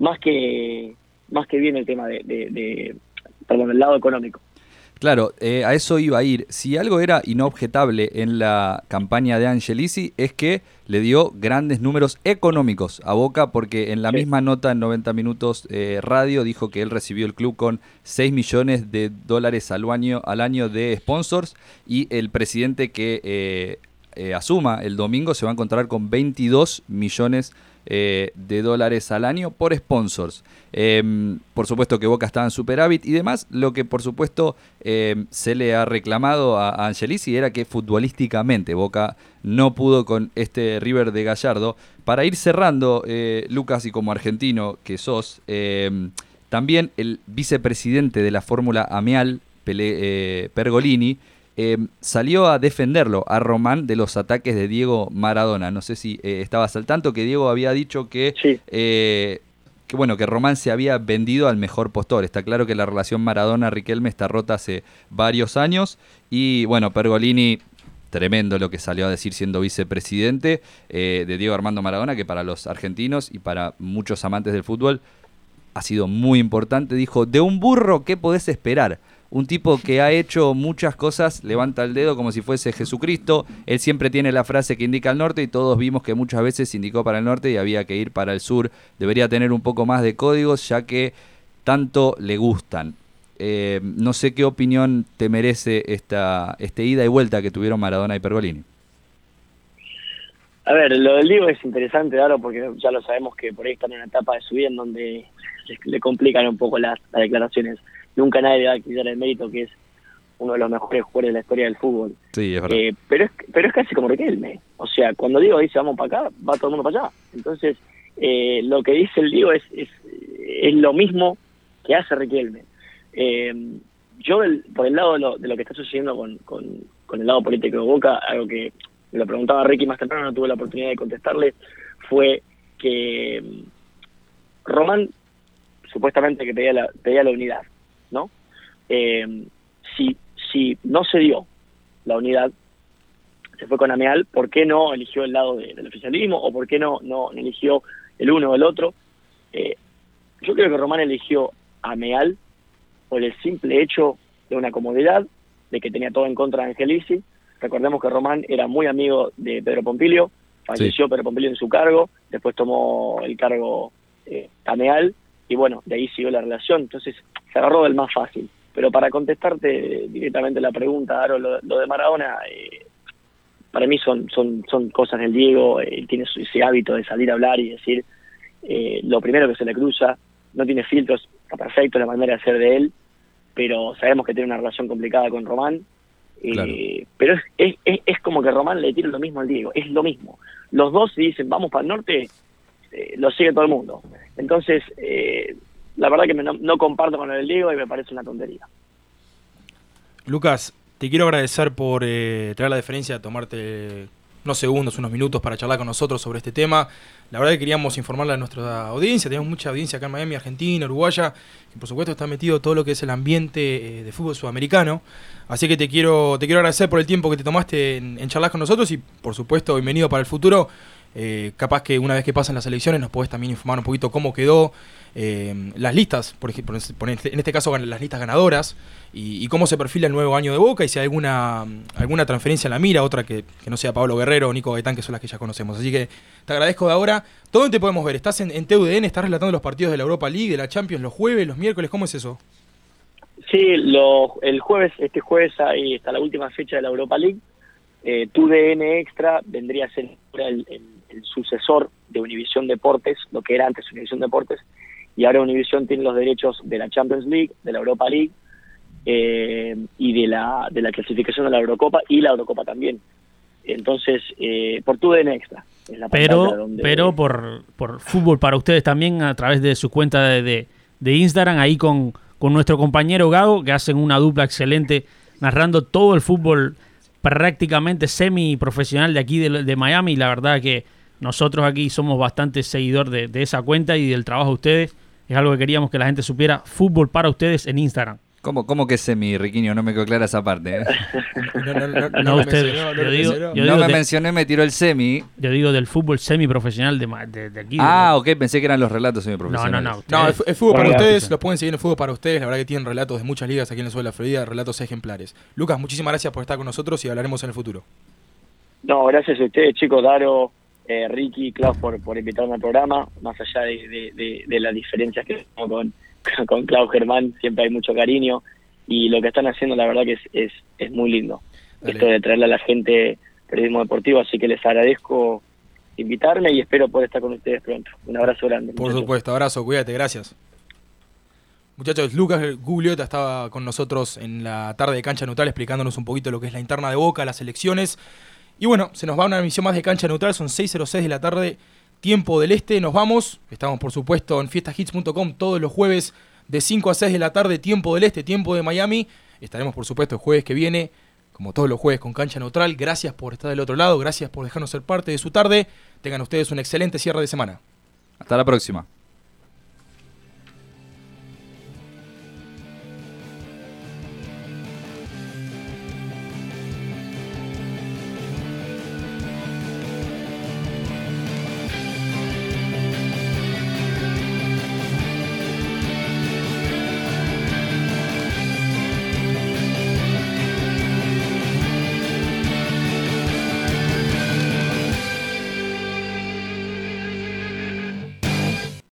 Speaker 7: más que, más que bien el tema de, de, de- perdón, el lado económico.
Speaker 3: Claro, eh, a eso iba a ir. Si algo era inobjetable en la campaña de Angelici es que le dio grandes números económicos a Boca porque en la
Speaker 7: Sí.
Speaker 3: misma nota en 90 minutos eh, radio dijo que él recibió el club con 6 millones de dólares al año, al año de sponsors y el presidente que eh, asuma el domingo se va a encontrar con 22 millones eh, de dólares al año por sponsors. Em, por supuesto que Boca estaba en superávit y demás. Lo que por supuesto em, se le ha reclamado a, a Angelici era que futbolísticamente Boca no pudo con este River de Gallardo. Para ir cerrando, eh, Lucas, y como argentino que sos, em, también el vicepresidente de la Fórmula Ameal, Pele- eh, Pergolini, eh, salió a defenderlo a Román de los ataques de Diego Maradona. No sé si eh, estabas al tanto que Diego había dicho que,
Speaker 7: Sí.
Speaker 3: eh, que bueno que Román se había vendido al mejor postor. Está claro que la relación Maradona-Riquelme está rota hace varios años y bueno Pergolini tremendo lo que salió a decir siendo vicepresidente eh, de Diego Armando Maradona, que para los argentinos y para muchos amantes del fútbol ha sido muy importante. Dijo, de un burro, ¿qué podés esperar? Un tipo que ha hecho muchas cosas, levanta el dedo como si fuese Jesucristo. Él siempre tiene la frase que indica al norte y todos vimos que muchas veces indicó para el norte y había que ir para el sur. Debería tener un poco más de códigos ya que tanto le gustan. Eh, no sé qué opinión te merece esta este ida y vuelta que tuvieron Maradona y Pergolini.
Speaker 7: A ver, lo del Diego es interesante, Daro, porque ya lo sabemos que por ahí están en una etapa de su vida en donde le, complican un poco las declaraciones. Nunca nadie le va a quitar el mérito que es uno de los mejores jugadores de la historia del fútbol.
Speaker 3: Sí, es verdad.
Speaker 7: Eh, pero es pero es casi como Riquelme. O sea, cuando Diego dice vamos para acá, va todo el mundo para allá. Entonces, eh, lo que dice el Diego es, es, es lo mismo que hace Riquelme. Eh, yo, por el lado de lo, de lo que está sucediendo con, con, con el lado político de Boca, algo que me lo preguntaba Ricky más temprano, no tuve la oportunidad de contestarle, fue que mm, Román supuestamente que pedía la, pedía la unidad, ¿no? Eh, si, si no se dio la unidad, se fue con Ameal, ¿por qué no eligió el lado de- del oficialismo o por qué no, no eligió el uno o el otro? Eh, yo creo que Román eligió a Ameal por el simple hecho de una comodidad, de que tenía todo en contra de Angelici. Recordemos que Román era muy amigo de Pedro Pompilio, falleció Pedro Pompilio en su cargo, después tomó el cargo eh, Ameal, y bueno, de ahí siguió la relación, entonces se agarró del más fácil. Pero para contestarte directamente la pregunta, Aro, lo, lo de Maradona, eh, para mí son, son, son cosas del Diego, eh, él tiene su- ese hábito de salir a hablar y decir eh, lo primero que se le cruza, no tiene filtros, está perfecto la manera de ser de él, pero sabemos que tiene una relación complicada con Román, eh,
Speaker 3: Claro.
Speaker 7: pero es, es, es, es como que Román le tira lo mismo al Diego, es lo mismo. Los dos si dicen vamos para el norte, eh, lo sigue todo el mundo. Entonces, eh, la verdad que me- no, comparto con el Diego y me parece una tontería.
Speaker 6: Lucas, te quiero agradecer por eh, traer la deferencia, tomarte unos segundos, unos minutos para charlar con nosotros sobre este tema. La verdad que queríamos informarle a nuestra audiencia, tenemos mucha audiencia acá en Miami, Argentina, Uruguaya, que por supuesto está metido todo lo que es el ambiente eh, de fútbol sudamericano. Así que te quiero, te quiero agradecer por el tiempo que te tomaste en, en charlar con nosotros y por supuesto bienvenido para el futuro.
Speaker 2: Eh, capaz que una vez que pasan las elecciones nos podés también informar un poquito cómo quedó eh, las listas, por ejemplo, en este, caso las listas ganadoras, y, cómo se perfila el nuevo año de Boca y si hay alguna, alguna transferencia en la mira, otra que, que no sea Pablo Guerrero o Nico Gaitán, que son las que ya conocemos. Así que te agradezco de ahora. ¿Dónde te podemos ver? ¿Estás en, en TUDN? ¿Estás relatando los partidos de la Europa League, de la Champions, los jueves, los miércoles? ¿Cómo es eso?
Speaker 7: Sí, lo, el jueves, este jueves ahí está la última fecha de la Europa League. Eh, TUDN Extra vendría a ser el, el sucesor de Univisión Deportes, lo que era antes Univisión Deportes, y ahora Univisión tiene los derechos de la Champions League, de la Europa League eh, y de la, de la clasificación de la Eurocopa y la Eurocopa también. Entonces, eh, por TUDN Extra. Es la
Speaker 4: Pero,
Speaker 7: donde-
Speaker 4: pero por, por fútbol para ustedes también a través de su cuenta de, de- de Instagram, ahí con, con nuestro compañero Gago, que hacen una dupla excelente narrando todo el fútbol prácticamente semi profesional de aquí de, de Miami. Y la verdad que nosotros aquí somos bastante seguidor de, de esa cuenta y del trabajo de ustedes. Es algo que queríamos que la gente supiera. Fútbol para ustedes en Instagram.
Speaker 3: ¿Cómo, cómo que semi, Riquiño? No me quedó clara esa parte. ¿eh?
Speaker 2: No, no, no, no,
Speaker 4: No,
Speaker 2: me
Speaker 4: ustedes.
Speaker 2: mencionó, no
Speaker 4: Yo
Speaker 2: lo
Speaker 4: digo-
Speaker 2: mencionó.
Speaker 4: yo
Speaker 3: no
Speaker 4: digo
Speaker 3: me
Speaker 4: de-
Speaker 3: mencioné, me tiró el semi.
Speaker 4: Yo digo del fútbol semi profesional de, ma- de, de aquí.
Speaker 3: Ah,
Speaker 4: de-
Speaker 3: ok, pensé que eran los relatos
Speaker 4: no,
Speaker 3: semiprofesionales.
Speaker 4: no, no.
Speaker 2: No,
Speaker 4: ustedes-
Speaker 2: el, el fútbol para ustedes, los pueden seguir en el fútbol para ustedes, la verdad que tienen relatos de muchas ligas aquí en el sur de la Florida, relatos ejemplares. Lucas, muchísimas gracias por estar con nosotros y hablaremos en el futuro.
Speaker 7: No, gracias a ustedes, chicos, Daro, eh, Ricky, Klaus, por, por invitarme al programa. Más allá de, de, de- de las diferencias que tengo con, con Klaus Germán, siempre hay mucho cariño. Y lo que están haciendo, la verdad que es, es, es muy lindo.
Speaker 2: Dale.
Speaker 7: Esto de traerle a la gente periodismo deportivo, así que les agradezco invitarme y espero poder estar con ustedes pronto. Un abrazo grande.
Speaker 2: Por
Speaker 7: muchachos.
Speaker 2: supuesto, abrazo, cuídate, gracias. Muchachos, Lucas Gugliota estaba con nosotros en la tarde de cancha neutral explicándonos un poquito lo que es la interna de Boca, las elecciones. Y bueno, se nos va una emisión más de cancha neutral, son 6.06 de la tarde, tiempo del este, nos vamos. Estamos por supuesto en fiestashits.com todos los jueves de 5 a 6 de la tarde, tiempo del este, tiempo de Miami. Estaremos por supuesto el jueves que viene, como todos los jueves con cancha neutral. Gracias por estar del otro lado, gracias por dejarnos ser parte de su tarde. Tengan ustedes un excelente cierre de semana.
Speaker 3: Hasta la próxima.